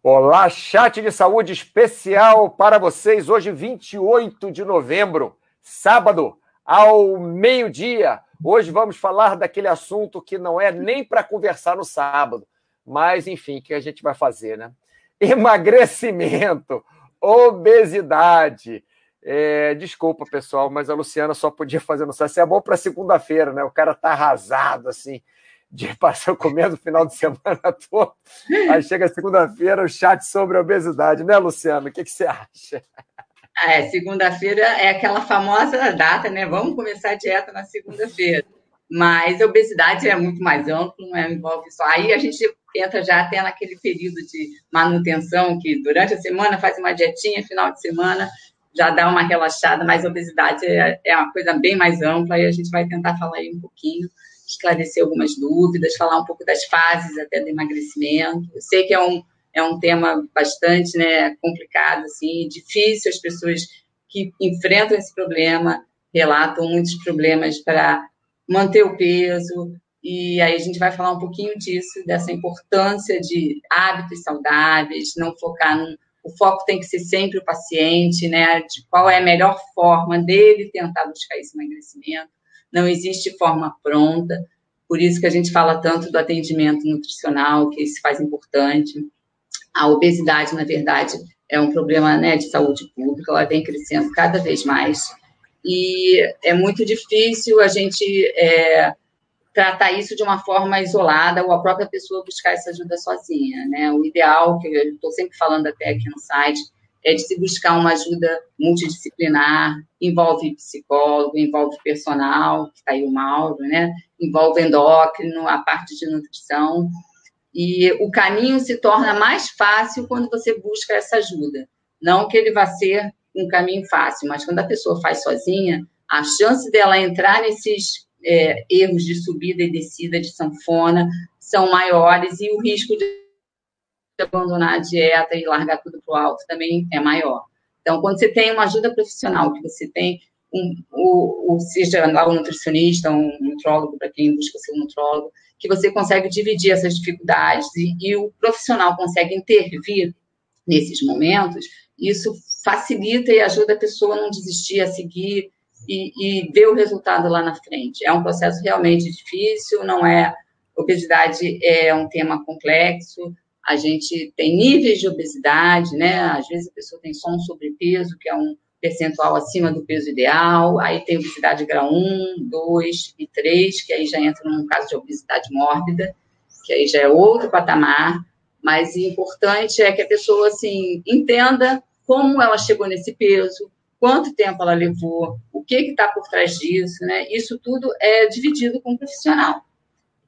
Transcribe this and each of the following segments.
Olá, chat de saúde especial para vocês. Hoje, 28 de novembro, sábado, ao meio-dia. Hoje vamos falar daquele assunto que não é nem para conversar no sábado, mas enfim, que a gente vai fazer, né? Emagrecimento, obesidade. É, desculpa, pessoal, mas a Luciana só podia fazer no sábado. Isso é bom para segunda-feira, né? O cara tá arrasado assim de passar comendo o final de semana todo. Aí chega segunda-feira o chat sobre obesidade, né, Luciano? O que, que você acha? É, segunda-feira é aquela famosa data, né? Vamos começar a dieta na segunda-feira. Mas a obesidade é muito mais amplo, não é? envolve só. Aí a gente entra já até naquele período de manutenção, que durante a semana faz uma dietinha, final de semana já dá uma relaxada, mas a obesidade é, é uma coisa bem mais ampla e a gente vai tentar falar aí um pouquinho esclarecer algumas dúvidas, falar um pouco das fases até do emagrecimento. Eu sei que é um, é um tema bastante né, complicado, assim, difícil, as pessoas que enfrentam esse problema relatam muitos problemas para manter o peso, e aí a gente vai falar um pouquinho disso, dessa importância de hábitos saudáveis, não focar num. O foco tem que ser sempre o paciente, né? De qual é a melhor forma dele tentar buscar esse emagrecimento não existe forma pronta, por isso que a gente fala tanto do atendimento nutricional, que se faz importante. A obesidade, na verdade, é um problema né, de saúde pública, ela vem crescendo cada vez mais, e é muito difícil a gente é, tratar isso de uma forma isolada ou a própria pessoa buscar essa ajuda sozinha, né? O ideal, que eu estou sempre falando até aqui no site, é de se buscar uma ajuda multidisciplinar, envolve psicólogo, envolve personal, que está aí o Mauro, né? envolve endócrino, a parte de nutrição, e o caminho se torna mais fácil quando você busca essa ajuda. Não que ele vá ser um caminho fácil, mas quando a pessoa faz sozinha, a chance dela entrar nesses é, erros de subida e descida de sanfona são maiores e o risco de abandonar a dieta e largar tudo para o alto também é maior. Então, quando você tem uma ajuda profissional, que você tem um, o, o, seja lá um nutricionista, um nutrólogo, para quem busca ser um nutrólogo, que você consegue dividir essas dificuldades e, e o profissional consegue intervir nesses momentos, isso facilita e ajuda a pessoa a não desistir, a seguir e, e ver o resultado lá na frente. É um processo realmente difícil, não é. Obesidade é um tema complexo, a gente tem níveis de obesidade, né? Às vezes a pessoa tem só um sobrepeso, que é um percentual acima do peso ideal, aí tem obesidade grau 1, 2 e 3, que aí já entra num caso de obesidade mórbida, que aí já é outro patamar, mas o importante é que a pessoa, assim, entenda como ela chegou nesse peso, quanto tempo ela levou, o que está por trás disso, né? Isso tudo é dividido com o profissional.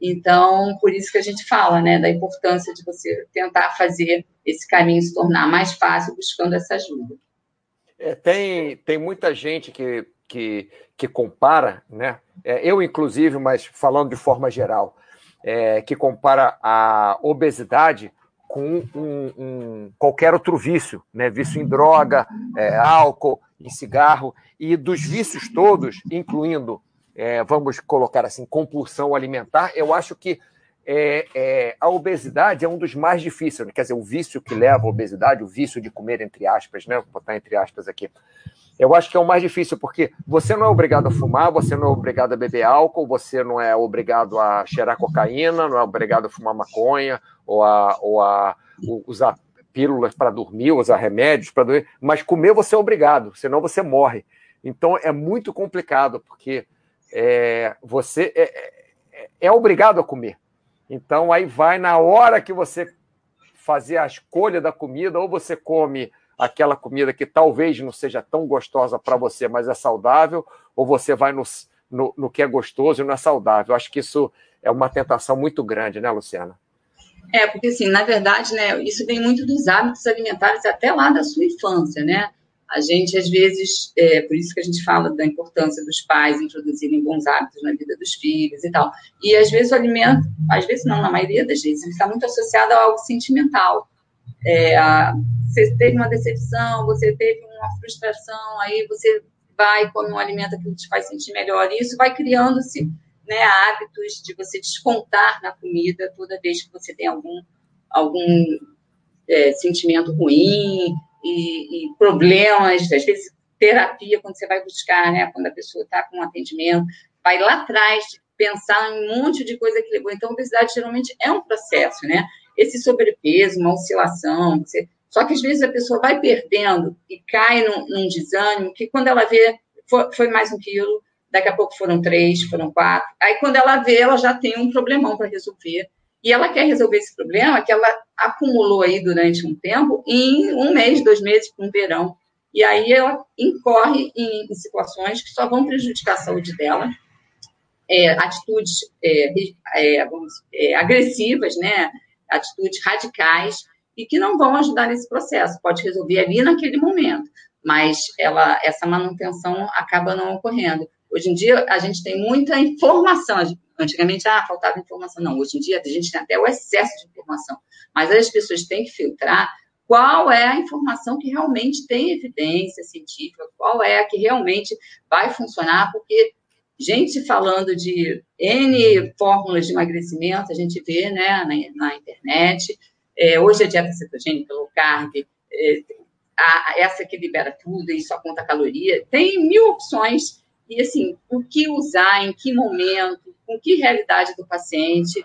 Então, por isso que a gente fala, né, da importância de você tentar fazer esse caminho se tornar mais fácil buscando essa ajuda. É, tem, tem muita gente que, que, que compara, né? É, eu, inclusive, mas falando de forma geral, é, que compara a obesidade com um, um, qualquer outro vício, né? Vício em droga, é, álcool, em cigarro, e dos vícios todos, incluindo é, vamos colocar assim, compulsão alimentar, eu acho que é, é, a obesidade é um dos mais difíceis, né? quer dizer, o vício que leva à obesidade, o vício de comer, entre aspas, né? Vou botar entre aspas aqui. Eu acho que é o mais difícil, porque você não é obrigado a fumar, você não é obrigado a beber álcool, você não é obrigado a cheirar cocaína, não é obrigado a fumar maconha, ou a, ou a usar pílulas para dormir, usar remédios para dormir, mas comer você é obrigado, senão você morre. Então é muito complicado, porque é, você é, é, é obrigado a comer. Então, aí vai na hora que você fazer a escolha da comida, ou você come aquela comida que talvez não seja tão gostosa para você, mas é saudável, ou você vai no, no, no, que é gostoso e não é saudável. Acho que isso é uma tentação muito grande, né, Luciana? É, porque assim, na verdade, né, isso vem muito dos hábitos alimentares até lá da sua infância, né? A gente, às vezes, é por isso que a gente fala da importância dos pais introduzirem bons hábitos na vida dos filhos e tal. E, às vezes, o alimento, às vezes não, na maioria das vezes, está muito associado a algo sentimental. É, a, você teve uma decepção, você teve uma frustração, aí você vai come um alimento que te faz sentir melhor. E isso vai criando-se né, hábitos de você descontar na comida toda vez que você tem algum, algum é, sentimento ruim e, e, problemas, às vezes terapia, quando você vai buscar, né, quando a pessoa está com um atendimento, vai lá atrás pensar em um monte de coisa que levou. Então, a obesidade geralmente é um processo, né? Esse sobrepeso, uma oscilação, você... só que às vezes a pessoa vai perdendo e cai num, num desânimo, que quando ela vê, foi, foi mais um quilo, daqui a pouco foram três, foram quatro. Aí, quando ela vê, ela já tem um problemão para resolver. E ela quer resolver esse problema que ela acumulou aí durante um tempo em um mês, dois meses, um verão. E aí ela incorre em, em situações que só vão prejudicar a saúde dela, é, atitudes é, é, é, agressivas, né? atitudes radicais, e que não vão ajudar nesse processo. Pode resolver ali naquele momento, mas ela, essa manutenção acaba não ocorrendo. Hoje em dia, a gente tem muita informação. Antigamente, ah, faltava informação. Não, hoje em dia, a gente tem até o excesso de informação. Mas as pessoas têm que filtrar qual é a informação que realmente tem evidência científica, qual é a que realmente vai funcionar, porque gente falando de N fórmulas de emagrecimento, a gente vê né, na, na internet. É, hoje a dieta cetogênica, low carb, é, a, essa que libera tudo e só conta caloria, tem mil opções e assim, o que usar, em que momento, com que realidade do paciente,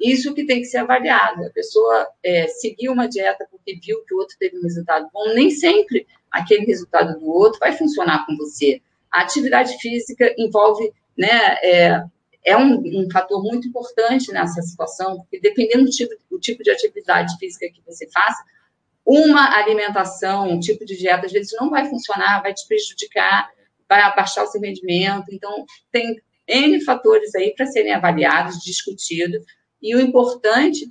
isso que tem que ser avaliado. A pessoa é, seguir uma dieta porque viu que o outro teve um resultado bom, nem sempre aquele resultado do outro vai funcionar com você. A atividade física envolve, né, é, é um, um, fator muito importante nessa situação, porque dependendo do tipo, do tipo de atividade física que você faça, uma alimentação, um tipo de dieta, às vezes não vai funcionar, vai te prejudicar vai abaixar o seu rendimento. Então, tem N fatores aí para serem avaliados, discutidos, e o importante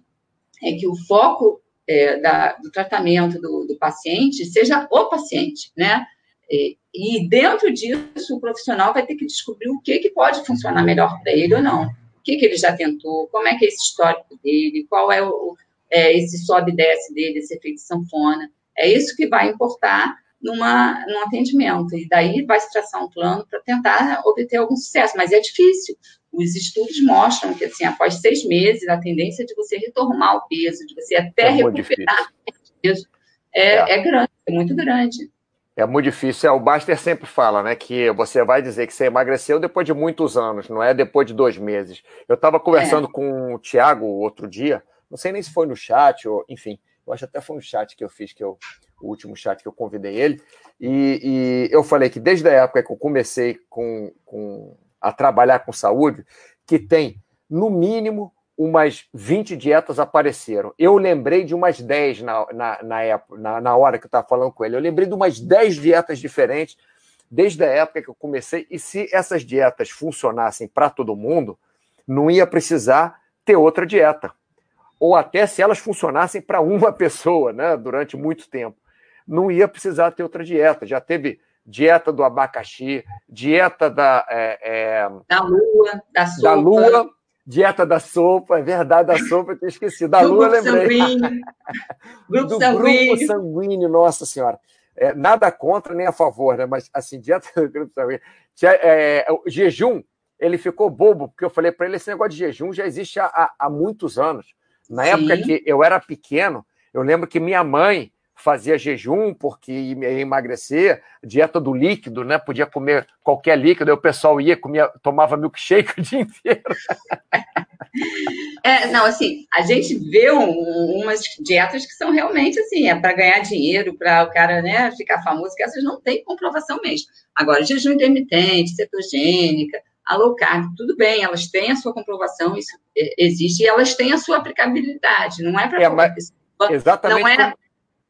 é que o foco é, da, do tratamento do, do, paciente seja o paciente, né? E, e, dentro disso, o profissional vai ter que descobrir o que, que pode funcionar melhor para ele ou não. O que, que ele já tentou, como é que é esse histórico dele, qual é, o, é esse sobe e desce dele, esse efeito sanfona. É isso que vai importar numa, num atendimento. E daí vai se traçar um plano para tentar obter algum sucesso, mas é difícil. Os estudos mostram que, assim, após seis meses, a tendência de você retomar o peso, de você até é recuperar o peso, é, é. é grande, é muito grande. É muito difícil. É, o Baster sempre fala, né, que você vai dizer que você emagreceu depois de muitos anos, não é depois de dois meses. Eu estava conversando é. com o Tiago outro dia, não sei nem se foi no chat, ou enfim, eu acho até foi um chat que eu fiz, que eu, o último chat que eu convidei ele, e, e eu falei que desde a época que eu comecei com, com, a trabalhar com saúde, que tem, no mínimo, umas 20 dietas apareceram. Eu lembrei de umas 10 na, na, na, época, na, na hora que eu estava falando com ele. Eu lembrei de umas 10 dietas diferentes desde a época que eu comecei. E se essas dietas funcionassem para todo mundo, não ia precisar ter outra dieta ou até se elas funcionassem para uma pessoa, né, durante muito tempo, não ia precisar ter outra dieta. Já teve dieta do abacaxi, dieta da é, é, da lua, da sopa. Da lua, dieta da sopa, é verdade, da sopa, eu tinha esquecido. Da grupo lua, lembrei. Sanguíneo. grupo do sanguíneo. grupo sanguíneo, nossa senhora. É, nada contra nem a favor, né? Mas assim, dieta do grupo sanguíneo. É, o jejum, ele ficou bobo, porque eu falei para ele: esse negócio de jejum já existe há, há muitos anos. Na Sim. época que eu era pequeno, eu lembro que minha mãe fazia jejum porque ia emagrecer, dieta do líquido, né? Podia comer qualquer líquido, aí o pessoal ia, comia, tomava milkshake o dia inteiro. É, não, assim, a gente vê um, umas dietas que são realmente assim, é para ganhar dinheiro, para o cara né, ficar famoso, que essas não têm comprovação mesmo. Agora, jejum intermitente, cetogênica, a low carb, tudo bem, elas têm a sua comprovação, isso é, existe, e elas têm a sua aplicabilidade, não é para é, mas, Exatamente. Não é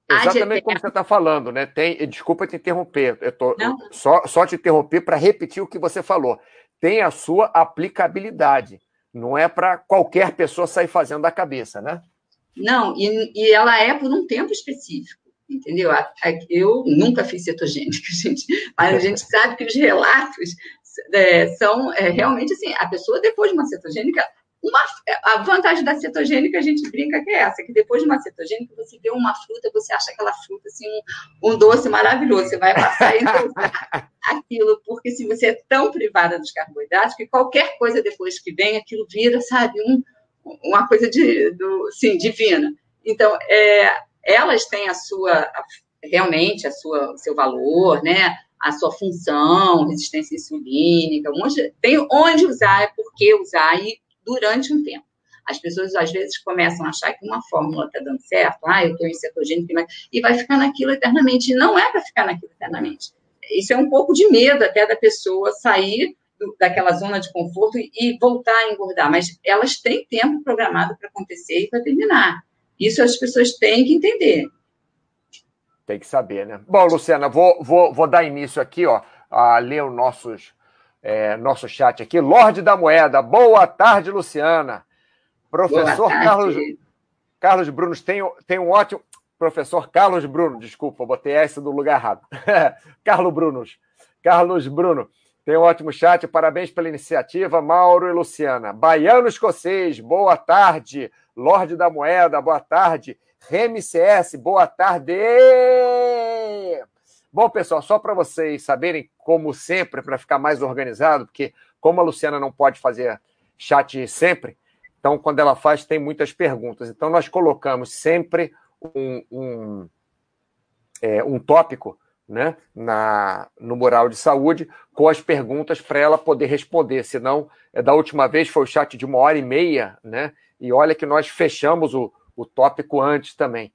exatamente como você está falando, né? Tem, desculpa te interromper, eu tô só, só te interromper para repetir o que você falou. Tem a sua aplicabilidade, não é para qualquer pessoa sair fazendo da cabeça, né? Não, e, e ela é por um tempo específico entendeu? Eu nunca fiz cetogênica, gente, mas a gente sabe que os relatos é, são é, realmente assim, a pessoa depois de uma cetogênica, uma, a vantagem da cetogênica, a gente brinca que é essa, que depois de uma cetogênica, você vê uma fruta, você acha aquela fruta assim, um, um doce maravilhoso, você vai passar então, aquilo, porque se você é tão privada dos carboidratos, que qualquer coisa depois que vem, aquilo vira, sabe, um, uma coisa de, do, sim, divina. Então, é, elas têm a sua, realmente, a sua, o seu valor, né? A sua função, resistência insulínica, onde, tem onde usar, é por que usar, e durante um tempo. As pessoas, às vezes, começam a achar que uma fórmula está dando certo, ah, eu estou em cetogênico, e vai ficar naquilo eternamente. E não é para ficar naquilo eternamente. Isso é um pouco de medo até da pessoa sair do, daquela zona de conforto e voltar a engordar, mas elas têm tempo programado para acontecer e para terminar. Isso as pessoas têm que entender. Tem que saber, né? Bom, Luciana, vou, vou, vou dar início aqui, ó, a ler o nossos, é, nosso chat aqui. Lorde da Moeda, boa tarde, Luciana. Professor tarde. Carlos, Carlos Bruno tem, tem um ótimo. Professor Carlos Bruno, desculpa, botei essa do lugar errado. Carlos Brunos. Carlos Bruno. Tem um ótimo chat, parabéns pela iniciativa, Mauro e Luciana. Baiano Escocês, boa tarde. Lorde da Moeda, boa tarde. Remy CS, boa tarde. Bom, pessoal, só para vocês saberem, como sempre, para ficar mais organizado, porque como a Luciana não pode fazer chat sempre, então quando ela faz tem muitas perguntas. Então nós colocamos sempre um, um, é, um tópico né, na, no mural de saúde com as perguntas para ela poder responder. Senão, é, da última vez foi o chat de uma hora e meia, né? E olha que nós fechamos o, o tópico antes também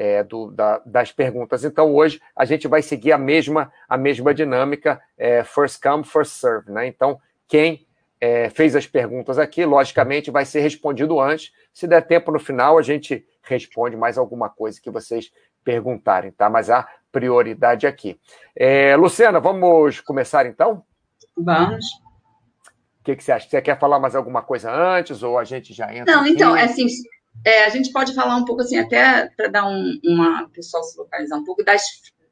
é, do, da, das perguntas. Então, hoje a gente vai seguir a mesma, a mesma dinâmica, é, first come, first serve. Né? Então, quem é, fez as perguntas aqui, logicamente, vai ser respondido antes. Se der tempo no final, a gente responde mais alguma coisa que vocês perguntarem, tá? Mas a prioridade aqui. É, Luciana, vamos começar então? Vamos. O que, que, você acha? Você quer falar mais alguma coisa antes ou a gente já entra? Não, aqui? então, é assim, é, a gente pode falar um pouco assim, até para dar um, uma pessoal se localizar um pouco das.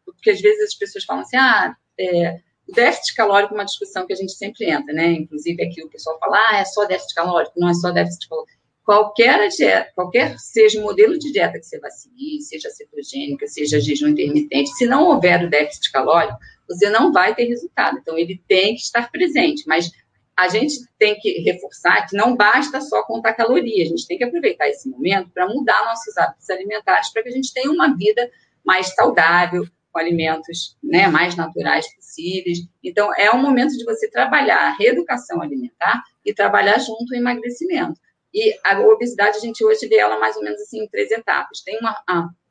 Porque às vezes as pessoas falam assim, ah, é, o déficit calórico é uma discussão que a gente sempre entra, né? Inclusive aqui o pessoal fala, ah, é só déficit calórico, não é só déficit calórico qualquer dieta, qualquer seja o modelo de dieta que você vai seguir, seja cetogênica, seja jejum intermitente, se não houver o déficit calórico, você não vai ter resultado. Então, ele tem que estar presente, mas a gente tem que reforçar que não basta só contar calorias, a gente tem que aproveitar esse momento para mudar nossos hábitos alimentares, para que a gente tenha uma vida mais saudável, com alimentos né, mais naturais possíveis. Então, é um momento de você trabalhar a reeducação alimentar e trabalhar junto o emagrecimento. E a obesidade, a gente hoje vê ela mais ou menos assim em três etapas. Tem uma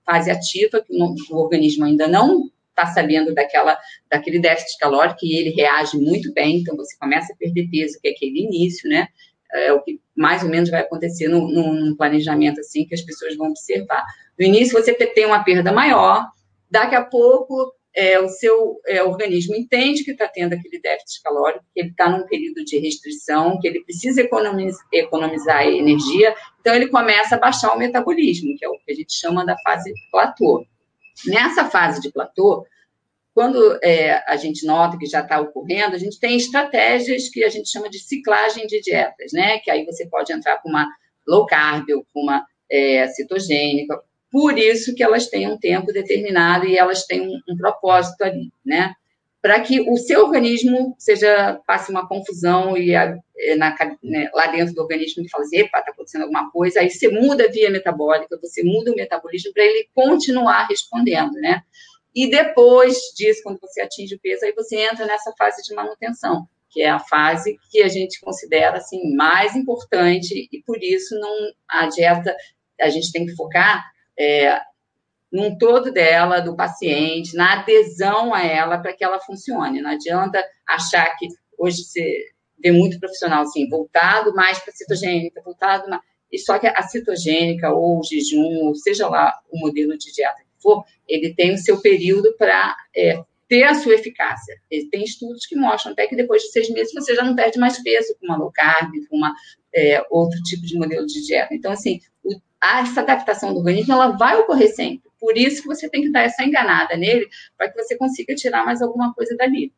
fase ativa, que o, o organismo ainda não está sabendo daquela, daquele déficit calórico e ele reage muito bem, então você começa a perder peso, que é aquele início, né? É o que mais ou menos vai acontecer num planejamento assim que as pessoas vão observar. No início você tem uma perda maior, daqui a pouco é, o seu é, organismo entende que está tendo aquele déficit calórico, que ele está num período de restrição, que ele precisa economizar energia, então ele começa a baixar o metabolismo, que é o que a gente chama da fase platô. Nessa fase de platô, quando é, a gente nota que já está ocorrendo, a gente tem estratégias que a gente chama de ciclagem de dietas, né? Que aí você pode entrar com uma low carb ou com uma é, cetogênica, por isso que elas têm um tempo determinado e elas têm um, um propósito ali, né? Para que o seu organismo seja passe uma confusão e a, na, né, lá dentro do organismo que fala assim, epa, está acontecendo alguma coisa, aí você muda a via metabólica, você muda o metabolismo para ele continuar respondendo, né? E depois disso, quando você atinge o peso, aí você entra nessa fase de manutenção, que é a fase que a gente considera assim mais importante e por isso não a dieta a gente tem que focar é, num todo dela, do paciente, na adesão a ela para que ela funcione. Não adianta achar que hoje você vê muito profissional assim, voltado mais para a cetogênica, voltado. E só que a cetogênica ou o jejum, ou seja lá o modelo de dieta que for, ele tem o seu período para é, ter a sua eficácia. Tem estudos que mostram até que depois de seis meses você já não perde mais peso com uma low carb, com uma, é, outro tipo de modelo de dieta. Então, assim, o, essa adaptação do organismo ela vai ocorrer sempre. Por isso que você tem que dar essa enganada nele para que você consiga tirar mais alguma coisa dali.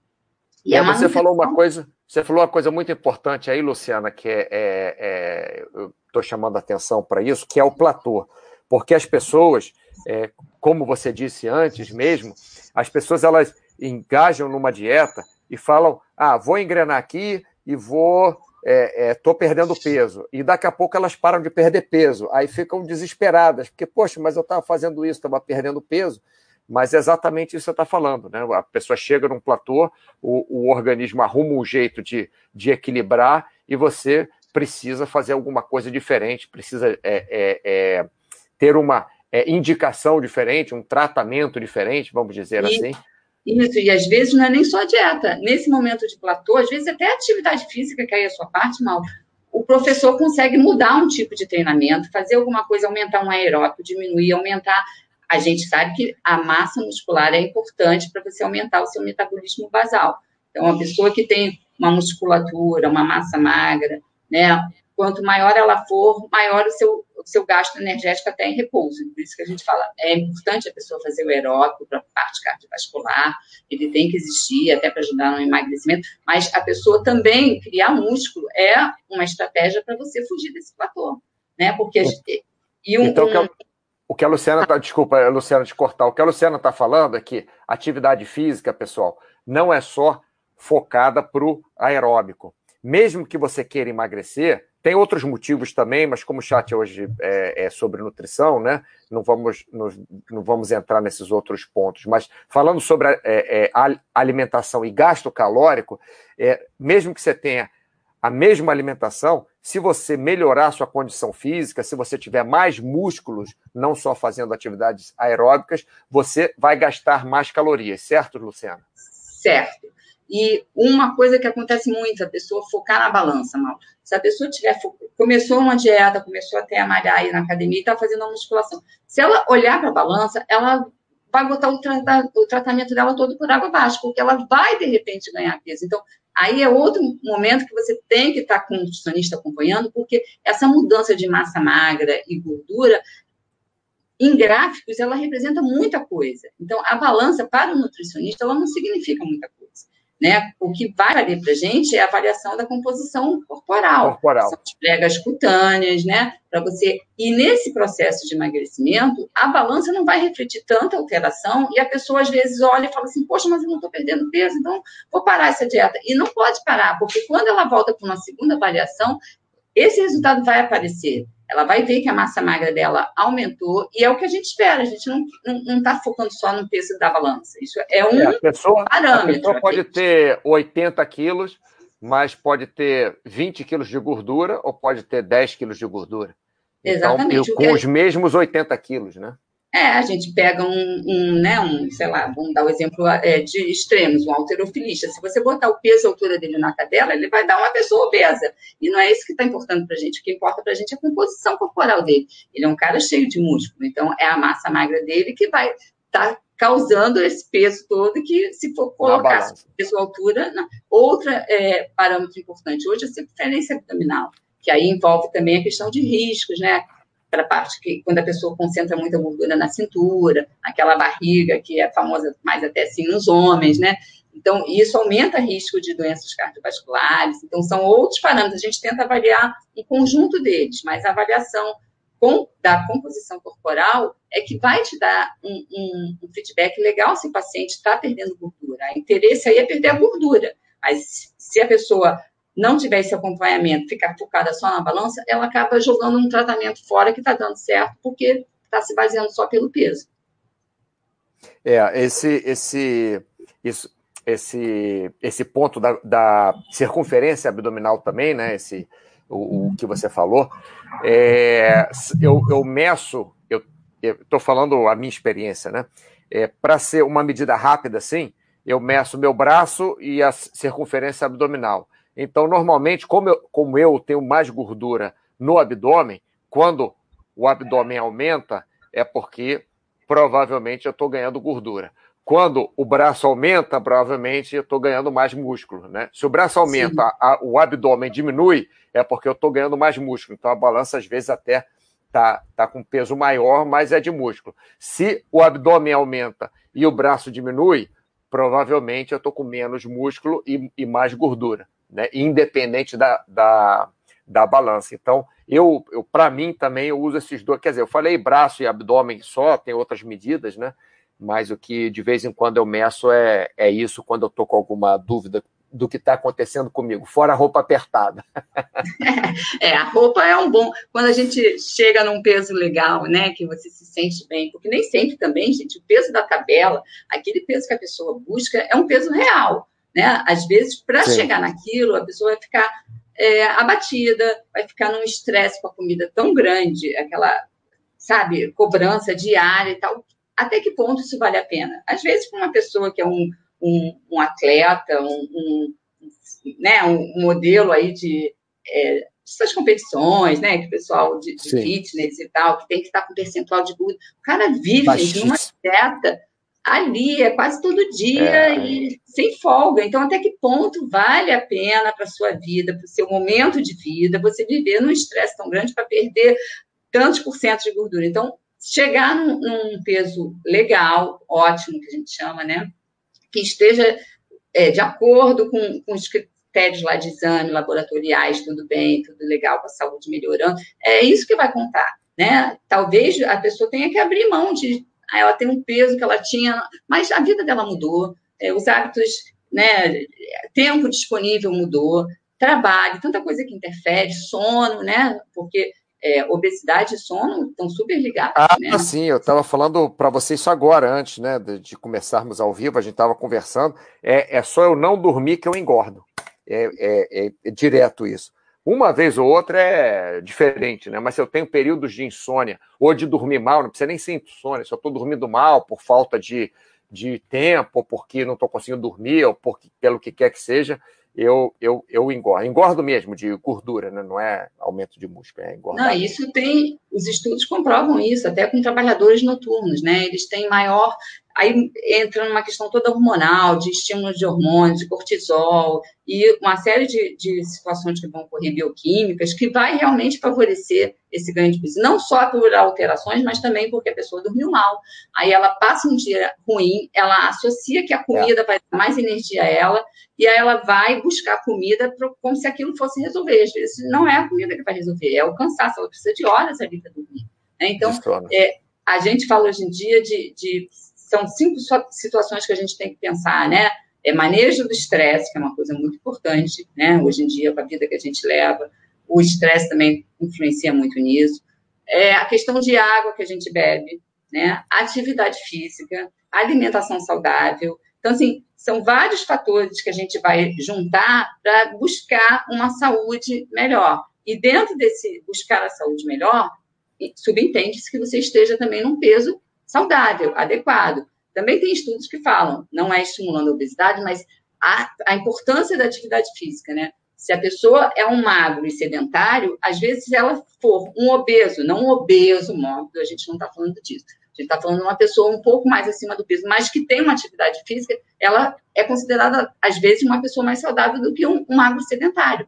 E é, você falou uma coisa, você falou uma coisa muito importante aí, Luciana, que é, é, é eu estou chamando a atenção para isso, que é o platô, porque as pessoas, é, como você disse antes mesmo, as pessoas elas engajam numa dieta e falam, ah, vou engrenar aqui e vou estou é, é, perdendo peso. E daqui a pouco elas param de perder peso. Aí ficam desesperadas, porque, poxa, mas eu estava fazendo isso, estava perdendo peso. Mas é exatamente isso que você está falando, né? A pessoa chega num platô, o, o organismo arruma um jeito de, de equilibrar e você precisa fazer alguma coisa diferente, precisa é, é, é, ter uma é, indicação diferente, um tratamento diferente, vamos dizer e, assim. Isso, e às vezes não é nem só dieta. Nesse momento de platô, às vezes até atividade física, que aí é a sua parte, mal, o professor consegue mudar um tipo de treinamento, fazer alguma coisa, aumentar um aeróbico, diminuir, aumentar. A gente sabe que a massa muscular é importante para você aumentar o seu metabolismo basal. Então, uma pessoa que tem uma musculatura, uma massa magra, né? Quanto maior ela for, maior o seu, o seu gasto energético até em repouso. Por isso que a gente fala, é importante a pessoa fazer o aeróbico para a parte cardiovascular, ele tem que existir até para ajudar no emagrecimento, mas a pessoa também criar músculo é uma estratégia para você fugir desse platô, né? Porque e um, então, um... o que a Luciana tá, desculpa, Luciana te cortar, o que a Luciana está falando é que atividade física, pessoal, não é só focada para o aeróbico mesmo que você queira emagrecer, tem outros motivos também, mas como o chat hoje é, é sobre nutrição, né? Não vamos, não, não, vamos entrar nesses outros pontos. Mas falando sobre a, é, é, alimentação e gasto calórico, é, mesmo que você tenha a mesma alimentação, se você melhorar a sua condição física, se você tiver mais músculos, não só fazendo atividades aeróbicas, você vai gastar mais calorias, certo, Luciana? Certo. E uma coisa que acontece muito, a pessoa focar na balança, mal. Se a pessoa tiver começou uma dieta, começou até a malhar aí na academia e está fazendo uma musculação, se ela olhar para a balança, ela vai botar o, tra o, tratamento dela todo por água abaixo, porque ela vai de repente ganhar peso. Então, aí é outro momento que você tem que estar tá com o nutricionista acompanhando, porque essa mudança de massa magra e gordura em gráficos, ela representa muita coisa. Então, a balança para o nutricionista, ela não significa muita coisa. Né? O que vai valer para a gente é a avaliação da composição corporal. Corporal. São as pregas cutâneas, né? Para você. E nesse processo de emagrecimento, a balança não vai refletir tanta alteração e a pessoa às vezes olha e fala assim: Poxa, mas eu não estou perdendo peso, então vou parar essa dieta. E não pode parar, porque quando ela volta para uma segunda avaliação, esse resultado vai aparecer ela vai ver que a massa magra dela aumentou, e é o que a gente espera, a gente não está focando só no peso da balança. Isso é um é, pessoa, parâmetro. A pessoa pode ter 80 quilos, mas pode ter 20 quilos de gordura ou pode ter 10 quilos de gordura. Então, Exatamente. Então, com os mesmos 80 quilos, né? É, a gente pega um, um, né, um, sei lá, vamos dar o um exemplo é, de extremos, um alterofilista. Se você botar o peso e a altura dele na cadela, ele vai dar uma pessoa obesa. E não é isso que está importando para a gente. O que importa para a gente é a composição corporal dele. Ele é um cara cheio de músculo, então é a massa magra dele que vai estar tá causando esse peso todo que, se for colocar peso e altura, não. outra é, parâmetro importante hoje é a circunferência abdominal, que aí envolve também a questão de riscos, né? Para a parte que quando a pessoa concentra muita gordura na cintura, aquela barriga que é famosa mais até assim nos homens, né? Então, isso aumenta o risco de doenças cardiovasculares. Então, são outros parâmetros. A gente tenta avaliar um conjunto deles, mas a avaliação com, da composição corporal é que vai te dar um, um, um feedback legal se o paciente está perdendo gordura. O interesse aí é perder a gordura. Mas se a pessoa não tiver esse acompanhamento, ficar focada só na balança, ela acaba jogando um tratamento fora que está dando certo, porque está se baseando só pelo peso. É, esse, esse, isso, esse, esse ponto da, da circunferência abdominal também, né? Esse, o, o que você falou, é, eu, eu meço, eu estou falando a minha experiência, né? É, Para ser uma medida rápida assim, eu meço meu braço e a circunferência abdominal. Então, normalmente, como eu, como eu tenho mais gordura no abdômen, quando o abdômen aumenta, é porque provavelmente eu estou ganhando gordura. Quando o braço aumenta, provavelmente eu estou ganhando mais músculo. Né? Se o braço aumenta, a, o abdômen diminui, é porque eu estou ganhando mais músculo. Então a balança, às vezes, até tá, tá com peso maior, mas é de músculo. Se o abdômen aumenta e o braço diminui, provavelmente eu estou com menos músculo e, e mais gordura né, independente da, da, da balança. Então, eu, eu para mim também eu uso esses dois. Quer dizer, eu falei braço e abdômen só, tem outras medidas, né? Mas o que de vez em quando eu meço é, é isso quando eu estou com alguma dúvida do que está acontecendo comigo, fora a roupa apertada. É, a roupa é um bom. Quando a gente chega num peso legal, né, que você se sente bem, porque nem sempre também, gente, o peso da tabela, aquele peso que a pessoa busca, é um peso real, né? Às vezes, para chegar naquilo, a pessoa vai ficar é, abatida, vai ficar num estresse com a comida tão grande, aquela, sabe, cobrança diária e tal. Até que ponto isso vale a pena? Às vezes, para uma pessoa que é um um, um atleta, um, um, né, um modelo aí de é, essas competições, né, que o pessoal de, de fitness e tal, que tem que estar com percentual de gordura. O cara vive de uma dieta ali, é quase todo dia é. e sem folga. Então, até que ponto vale a pena para a sua vida, para o seu momento de vida, você viver num estresse tão grande para perder tantos por cento de gordura? Então, chegar num, num peso legal, ótimo, que a gente chama, né? que esteja é, de acordo com, com os critérios lá de exame, laboratoriais, tudo bem, tudo legal, com a saúde melhorando. É isso que vai contar, né? Talvez a pessoa tenha que abrir mão de. Ah, ela tem um peso que ela tinha, mas a vida dela mudou, é, os hábitos, né? Tempo disponível mudou, trabalho, tanta coisa que interfere, sono, né? Porque é, obesidade e sono estão super ligados. Ah, né? sim, eu estava falando para você isso agora, antes né, de, de começarmos ao vivo, a gente estava conversando. É, é só eu não dormir que eu engordo. É, é, é, direto isso. Uma vez ou outra é diferente, né? Mas se eu tenho períodos de insônia ou de dormir mal, não precisa nem ser insônia, se eu estou dormindo mal por falta de, de tempo, ou porque não estou conseguindo dormir, ou por, pelo que quer que seja, eu, eu, eu engordo. Engordo mesmo de gordura, né? não é aumento de músculo, é engordar. Não, isso tem, os estudos comprovam isso, até com trabalhadores noturnos, né? Eles têm maior Aí entra numa questão toda hormonal, de estímulos de hormônios, de cortisol, e uma série de, de situações que vão ocorrer bioquímicas, que vai realmente favorecer esse ganho de peso. Não só por alterações, mas também porque a pessoa dormiu mal. Aí ela passa um dia ruim, ela associa que a comida é. vai dar mais energia a ela, e aí ela vai buscar comida como se aquilo fosse resolver. Às vezes não é a comida que vai resolver, é o cansaço, ela precisa de horas ali para dormir. Né? Então, é, a gente fala hoje em dia de, de são cinco situações que a gente tem que pensar, né? É manejo do estresse, que é uma coisa muito importante, né? Hoje em dia, com a vida que a gente leva, o estresse também influencia muito nisso. É a questão de água que a gente bebe, né? Atividade física, alimentação saudável. Então, assim, são vários fatores que a gente vai juntar para buscar uma saúde melhor. E dentro desse buscar a saúde melhor, subentende-se que você esteja também num peso saudável, adequado. Também tem estudos que falam, não é estimulando a obesidade, mas a, a importância da atividade física, né? Se a pessoa é um magro e sedentário, às vezes se ela for um obeso, não um obeso mórbido, a gente não está falando disso. A gente está falando de uma pessoa um pouco mais acima do peso, mas que tem uma atividade física, ela é considerada, às vezes, uma pessoa mais saudável do que um, um magro sedentário.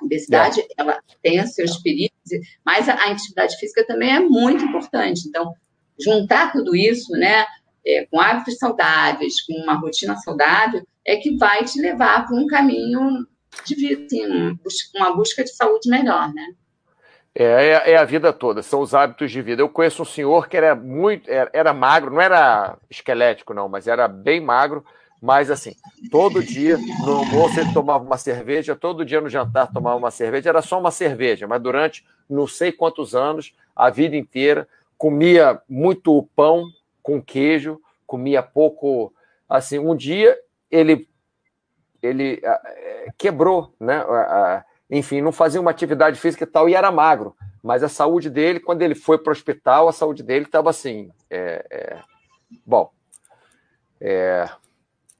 A obesidade, é. ela tem seus perigos, mas a, a atividade física também é muito importante. Então, juntar tudo isso, né, é, com hábitos saudáveis, com uma rotina saudável, é que vai te levar para um caminho de vida, assim, uma busca de saúde melhor, né? É, é, é, a vida toda, são os hábitos de vida. Eu conheço um senhor que era muito, era, era, magro, não era esquelético, não, mas era bem magro, mas assim, todo dia no almoço ele tomava uma cerveja, todo dia no jantar tomava uma cerveja, era só uma cerveja, mas durante não sei quantos anos, a vida inteira, comia muito pão com queijo, comia pouco. Assim, um dia ele ele uh, quebrou, né? Enfim, não fazia uma atividade física e tal, e era magro. Mas a saúde dele, quando ele foi para o hospital, a saúde dele estava assim. É, é, bom, é,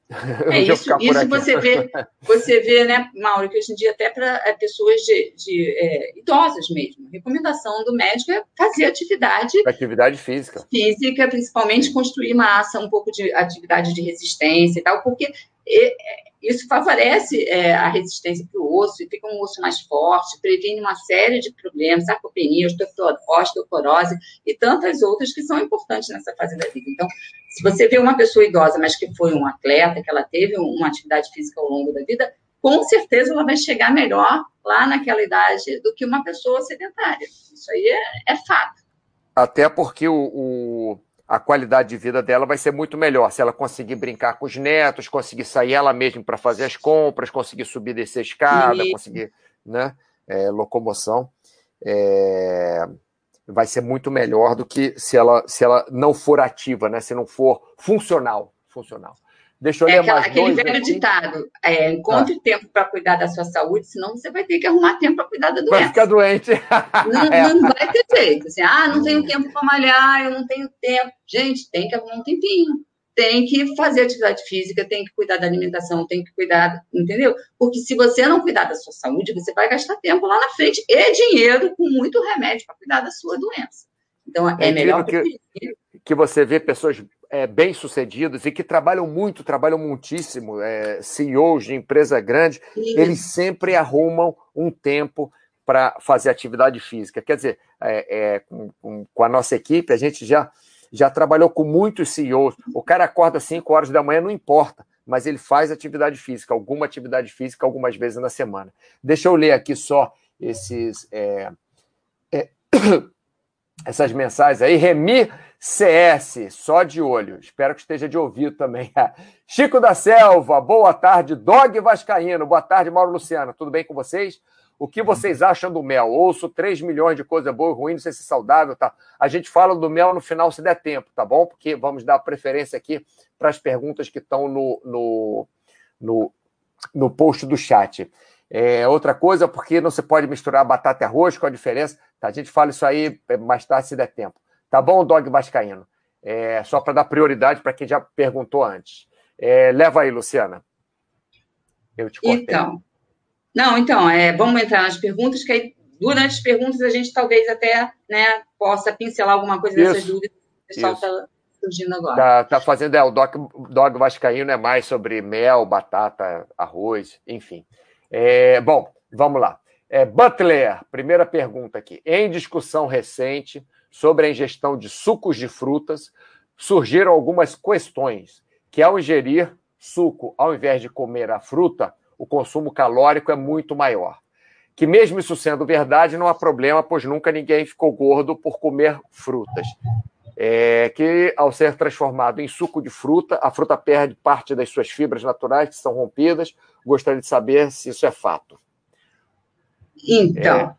É isso, isso você vê, você vê, né, Mauro, que hoje em dia até para é, pessoas de, de é, idosas mesmo, a recomendação do médico é fazer atividade atividade física, física, principalmente construir massa, um pouco de atividade de resistência e tal, porque é, isso favorece é, a resistência para o osso e fica um osso mais forte, previne uma série de problemas, sarcopenia, osteoporose e tantas outras que são importantes nessa fase da vida. Então, se você vê uma pessoa idosa, mas que foi um atleta, que ela teve uma atividade física ao longo da vida, com certeza ela vai chegar melhor lá naquela idade do que uma pessoa sedentária. Isso aí é, é fato. Até porque o, o a qualidade de vida dela vai ser muito melhor. Se ela conseguir brincar com os netos, conseguir sair ela mesma para fazer as compras, conseguir subir e descer a escada, Sim. conseguir né, é, locomoção, é, vai ser muito melhor do que se ela, se ela não for ativa, né, se não for funcional. funcional. Deixa eu é aquela, aquele velho aqui. ditado: é, encontre ah. tempo para cuidar da sua saúde, senão você vai ter que arrumar tempo para cuidar da doença. Vai ficar doente. Não, é. não vai ter jeito. Assim, ah, não tenho tempo para malhar, eu não tenho tempo. Gente, tem que arrumar um tempinho. Tem que fazer atividade física, tem que cuidar da alimentação, tem que cuidar, entendeu? Porque se você não cuidar da sua saúde, você vai gastar tempo lá na frente e dinheiro com muito remédio para cuidar da sua doença. Então, é, é melhor que, que você vê pessoas é, bem-sucedidos e que trabalham muito, trabalham muitíssimo, é, CEOs de empresa grande, Sim. eles sempre arrumam um tempo para fazer atividade física. Quer dizer, é, é, com, com, a nossa equipe, a gente já, já trabalhou com muitos CEOs. O cara acorda às 5 horas da manhã, não importa, mas ele faz atividade física, alguma atividade física, algumas vezes na semana. Deixa eu ler aqui só esses. É, é, essas mensagens aí. Remi CS, só de olho. Espero que esteja de ouvido também. Chico da Selva, boa tarde. Dog Vascaíno, boa tarde, Mauro Luciano. Tudo bem com vocês? O que vocês acham do mel? Ouço 3 milhões de coisa boa e ruim, não sei se é saudável, tá? A gente fala do mel no final, se der tempo, tá bom? Porque vamos dar preferência aqui para as perguntas que estão no, no, no, no post do chat. É, outra coisa, porque não se pode misturar batata e arroz, qual a diferença? Tá, a gente fala isso aí mais tarde, se der tempo. Tá bom, Dog Vascaíno? É, só para dar prioridade para quem já perguntou antes. É, leva aí, Luciana. Eu te cortei. Então, não, então, é, vamos entrar nas perguntas, que aí, durante as perguntas, a gente talvez até né, possa pincelar alguma coisa dessas isso, dúvidas que o pessoal está surgindo agora. Tá, tá fazendo, é, o Dog, Dog Vascaíno é mais sobre mel, batata, arroz, enfim. É, bom, vamos lá. É, Butler, primeira pergunta aqui. Em discussão recente sobre a ingestão de sucos de frutas, surgiram algumas questões que ao ingerir suco, ao invés de comer a fruta, o consumo calórico é muito maior. Que mesmo isso sendo verdade, não há problema, pois nunca ninguém ficou gordo por comer frutas. É que ao ser transformado em suco de fruta, a fruta perde parte das suas fibras naturais que são rompidas, Gostaria de saber se isso é fato. Então,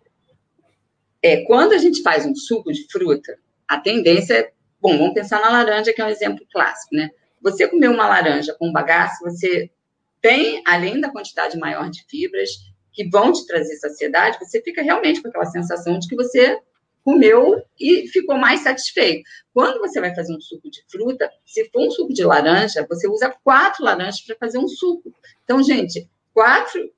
é... é quando a gente faz um suco de fruta, a tendência é. Bom, vamos pensar na laranja, que é um exemplo clássico, né? Você comer uma laranja com bagaço, você tem, além da quantidade maior de fibras que vão te trazer saciedade, você fica realmente com aquela sensação de que você comeu e ficou mais satisfeito. Quando você vai fazer um suco de fruta, se for um suco de laranja, você usa quatro laranjas para fazer um suco. Então, gente, quatro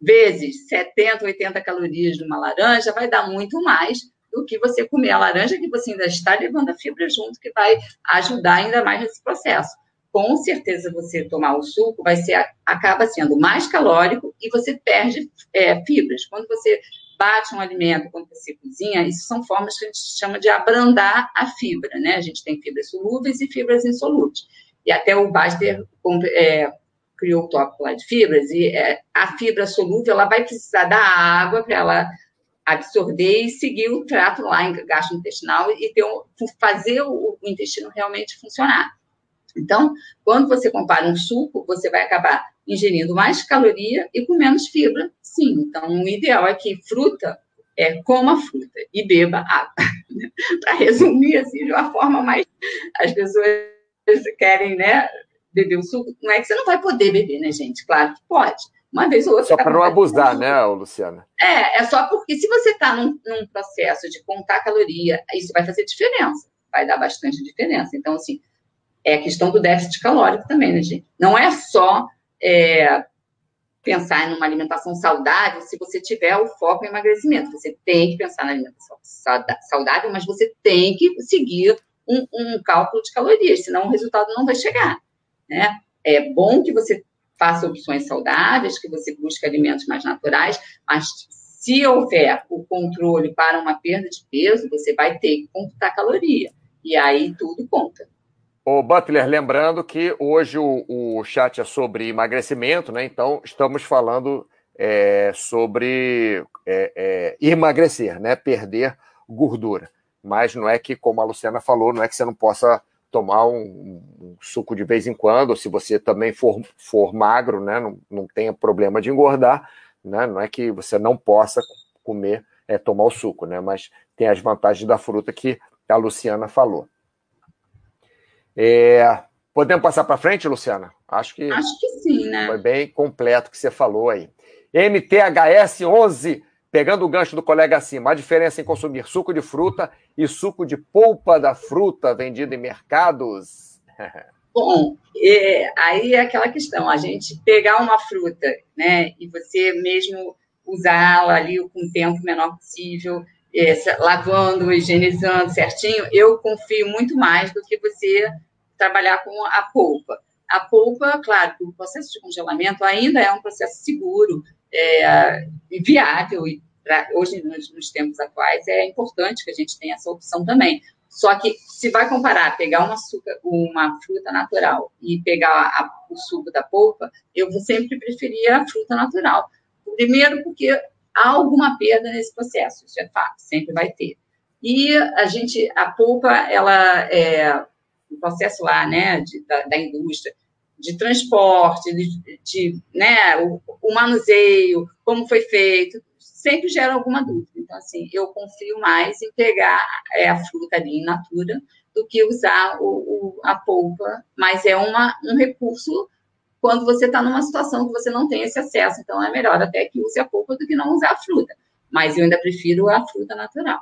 vezes 70, 80 calorias de uma laranja vai dar muito mais do que você comer a laranja, que você ainda está levando a fibra junto, que vai ajudar ainda mais nesse processo. Com certeza, você tomar o suco vai ser, acaba sendo mais calórico e você perde é, fibras. Quando você bate um alimento quando você cozinha, isso são formas que a gente chama de abrandar a fibra, né? A gente tem fibras solúveis e fibras insolúveis. E até o Baster é, criou o tópico lá de fibras, e é, a fibra solúvel, ela vai precisar da água para ela absorver e seguir o trato lá em gastrointestinal e ter, fazer o, o intestino realmente funcionar. Então, quando você compara um suco, você vai acabar ingerindo mais caloria e com menos fibra, sim. Então, o ideal é que fruta é coma fruta e beba água. Para resumir, assim, de uma forma mais. As pessoas querem, né, beber o suco. Não é que você não vai poder beber, né, gente? Claro que pode. Uma vez ou outra. Só para não abusar, né, Luciana? É, é só porque se você está num, num processo de contar caloria, isso vai fazer diferença. Vai dar bastante diferença. Então, assim, é a questão do déficit calórico também, né, gente? Não é só é, pensar numa alimentação saudável se você tiver o foco em emagrecimento. Você tem que pensar na alimentação saudável, mas você tem que seguir um, um cálculo de calorias, senão o resultado não vai chegar. Né? É bom que você faça opções saudáveis, que você busque alimentos mais naturais, mas se houver o controle para uma perda de peso, você vai ter que computar caloria. E aí tudo conta. O Butler, lembrando que hoje o, o chat é sobre emagrecimento, né? Então estamos falando é, sobre é, é, emagrecer, né? Perder gordura. mas não é que, como a Luciana falou, não é que você não possa tomar um, um suco de vez em quando, se você também for, for magro, né, não, não tenha problema de engordar, né, não é que você não possa comer, é, tomar o suco, né, mas tem as vantagens da fruta que a Luciana falou. É, podemos passar para frente, Luciana? Acho que, Acho que sim, né? Foi bem completo que você falou aí. MTHS 11 Pegando o gancho do colega acima, a diferença em consumir suco de fruta e suco de polpa da fruta vendido em mercados? Bom, é, aí é aquela questão, a gente pegar uma fruta, né, e você mesmo usá-la ali com o tempo menor possível, é, lavando, higienizando certinho, eu confio muito mais do que você trabalhar com a polpa. A polpa, claro, o processo de congelamento ainda é um processo seguro, é, viável e pra, hoje, nos, nos, tempos atuais, é importante que a gente tenha essa opção também. Só que, se vai comparar, pegar uma, açúcar, uma fruta natural e pegar a, o suco da polpa, eu vou sempre preferir a fruta natural. Primeiro, porque há alguma perda nesse processo, isso é fato, sempre vai ter. E a gente, a polpa, ela é o processo lá, né, de, da, da indústria, de transporte, de, de né, o, o, manuseio, como foi feito, sempre gera alguma dúvida. Então, assim, eu confio mais em pegar é, a fruta ali in natura do que usar o, o, a polpa, mas é uma, um recurso quando você está numa situação que você não tem esse acesso. Então, é melhor até que use a polpa do que não usar a fruta. Mas eu ainda prefiro a fruta natural.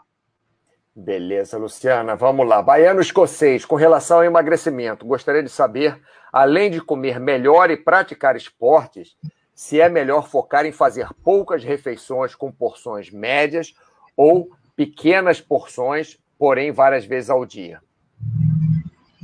Beleza, Luciana. Vamos lá. Baiano escocês, com relação ao emagrecimento, gostaria de saber, além de comer melhor e praticar esportes, se é melhor focar em fazer poucas refeições com porções médias ou pequenas porções, porém várias vezes ao dia?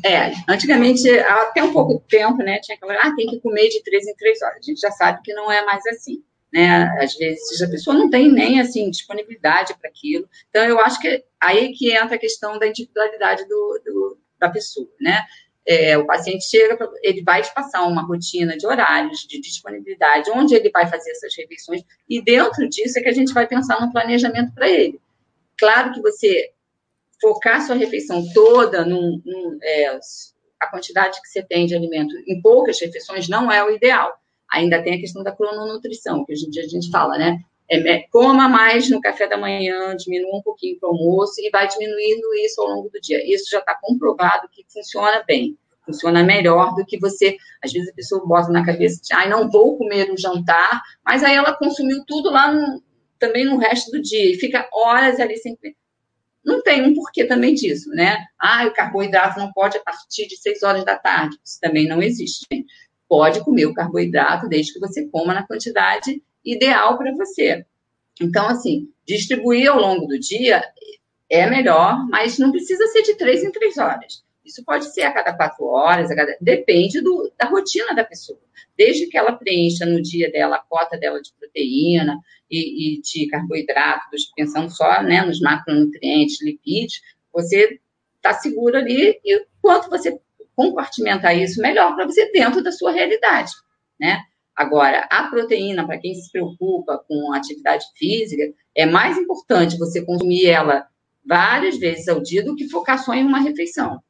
É, antigamente, até um pouco tempo, né, tinha aquela, ah, tem que comer de três em três horas. A gente já sabe que não é mais assim, né? Às vezes a pessoa não tem nem, assim, disponibilidade para aquilo. Então, eu acho que aí que entra a questão da individualidade do, do da pessoa, né? É, o paciente chega, ele vai te passar uma rotina de horários, de disponibilidade, onde ele vai fazer essas refeições, e dentro disso é que a gente vai pensar no planejamento para ele. Claro que você focar sua refeição toda num, num é, a quantidade que você tem de alimento em poucas refeições não é o ideal. Ainda tem a questão da crononutrição, que hoje em dia a gente fala, né? É, coma mais no café da manhã, diminua um pouquinho para o almoço e vai diminuindo isso ao longo do dia. Isso já está comprovado que funciona bem, funciona melhor do que você. Às vezes a pessoa bota na cabeça de, ah, não vou comer um jantar, mas aí ela consumiu tudo lá no, também no resto do dia e fica horas ali sem comer. Não tem um porquê também disso, né? Ah, o carboidrato não pode a partir de 6 horas da tarde. Isso também não existe. Pode comer o carboidrato desde que você coma na quantidade ideal para você. Então, assim, distribuir ao longo do dia é melhor, mas não precisa ser de três em três horas. Isso pode ser a cada quatro horas, cada... depende do, da rotina da pessoa. Desde que ela preencha no dia dela a cota dela de proteína e, e de carboidratos, pensando só né, nos macronutrientes, lipídios, você está seguro ali. E quanto você compartimentar isso, melhor para você dentro da sua realidade, né? Agora, a proteína, para quem se preocupa com atividade física, é mais importante você consumir ela várias vezes ao dia do que focar só em uma refeição.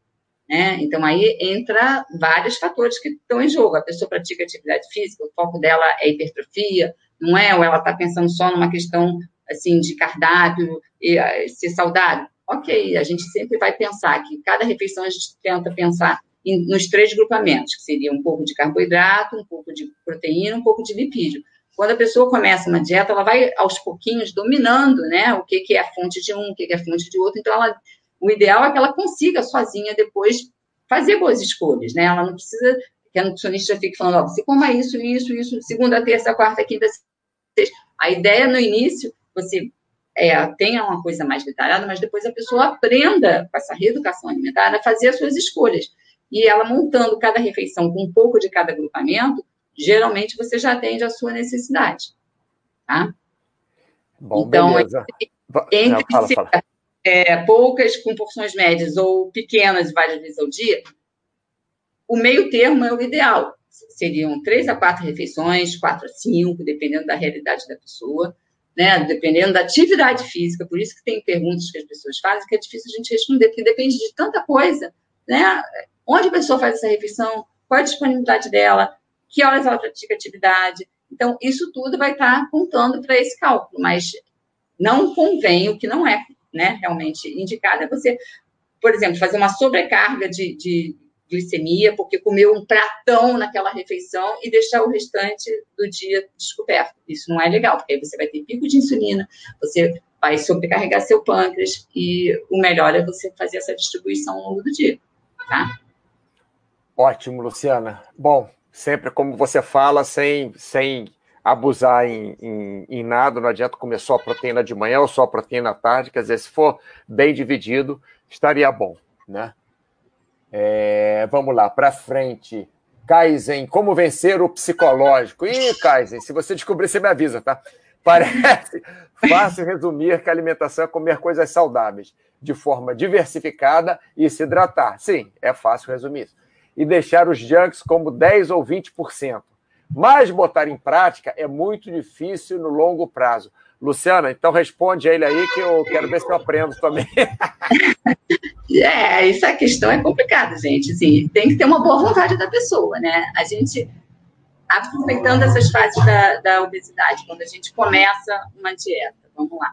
Né? Então, aí entra vários fatores que estão em jogo. A pessoa pratica atividade física, o foco dela é hipertrofia, não é? Ou ela está pensando só numa questão assim de cardápio e uh, ser saudável. Ok, a gente sempre vai pensar que cada refeição a gente tenta pensar nos três grupamentos, que seria um pouco de carboidrato, um pouco de proteína, um pouco de lipídio. Quando a pessoa começa uma dieta, ela vai aos pouquinhos dominando, né, o que, que é a fonte de um, o que, que é a fonte de outro. Então, ela, o ideal é que ela consiga sozinha depois fazer boas escolhas, né? Ela não precisa que a nutricionista fique falando, ó, você coma isso, isso, isso, segunda, terça, quarta, quinta, sexta. A ideia no início, você é, tenha uma coisa mais detalhada, mas depois a pessoa aprenda com essa reeducação alimentar a fazer as suas escolhas e ela montando cada refeição com um pouco de cada agrupamento, geralmente você já atende a sua necessidade. Tá? Bom, então, beleza. entre fala, fala. É, poucas com porções médias ou pequenas várias vezes ao dia, o meio termo é o ideal. Seriam três a quatro refeições, quatro a cinco, dependendo da realidade da pessoa. né? Dependendo da atividade física, por isso que tem perguntas que as pessoas fazem que é difícil a gente responder, porque depende de tanta coisa, né? Onde a pessoa faz essa refeição, qual a disponibilidade dela, que horas ela pratica atividade. Então, isso tudo vai estar contando para esse cálculo, mas não convém, o que não é né, realmente indicado é você, por exemplo, fazer uma sobrecarga de, de glicemia, porque comeu um pratão naquela refeição e deixar o restante do dia descoberto. Isso não é legal, porque aí você vai ter pico de insulina, você vai sobrecarregar seu pâncreas e o melhor é você fazer essa distribuição ao longo do dia, tá? Ótimo, Luciana. Bom, sempre como você fala, sem, sem abusar em, em, em, nada, não adianta comer só proteína de manhã ou só proteína à tarde, quer dizer, se for bem dividido, estaria bom, né? É, vamos lá, para frente. Kaizen, como vencer o psicológico? Ih, Kaizen, se você descobrir, você me avisa, tá? Parece fácil resumir que a alimentação é comer coisas saudáveis, de forma diversificada e se hidratar. Sim, é fácil resumir isso. E deixar os junks como 10 ou 20%. Mas botar em prática é muito difícil no longo prazo. Luciana, então responde ele aí que eu quero ver se eu aprendo também. é, essa questão é complicada, gente. Assim, tem que ter uma boa vontade da pessoa, né? A gente, aproveitando essas fases da, da obesidade, quando a gente começa uma dieta, vamos lá.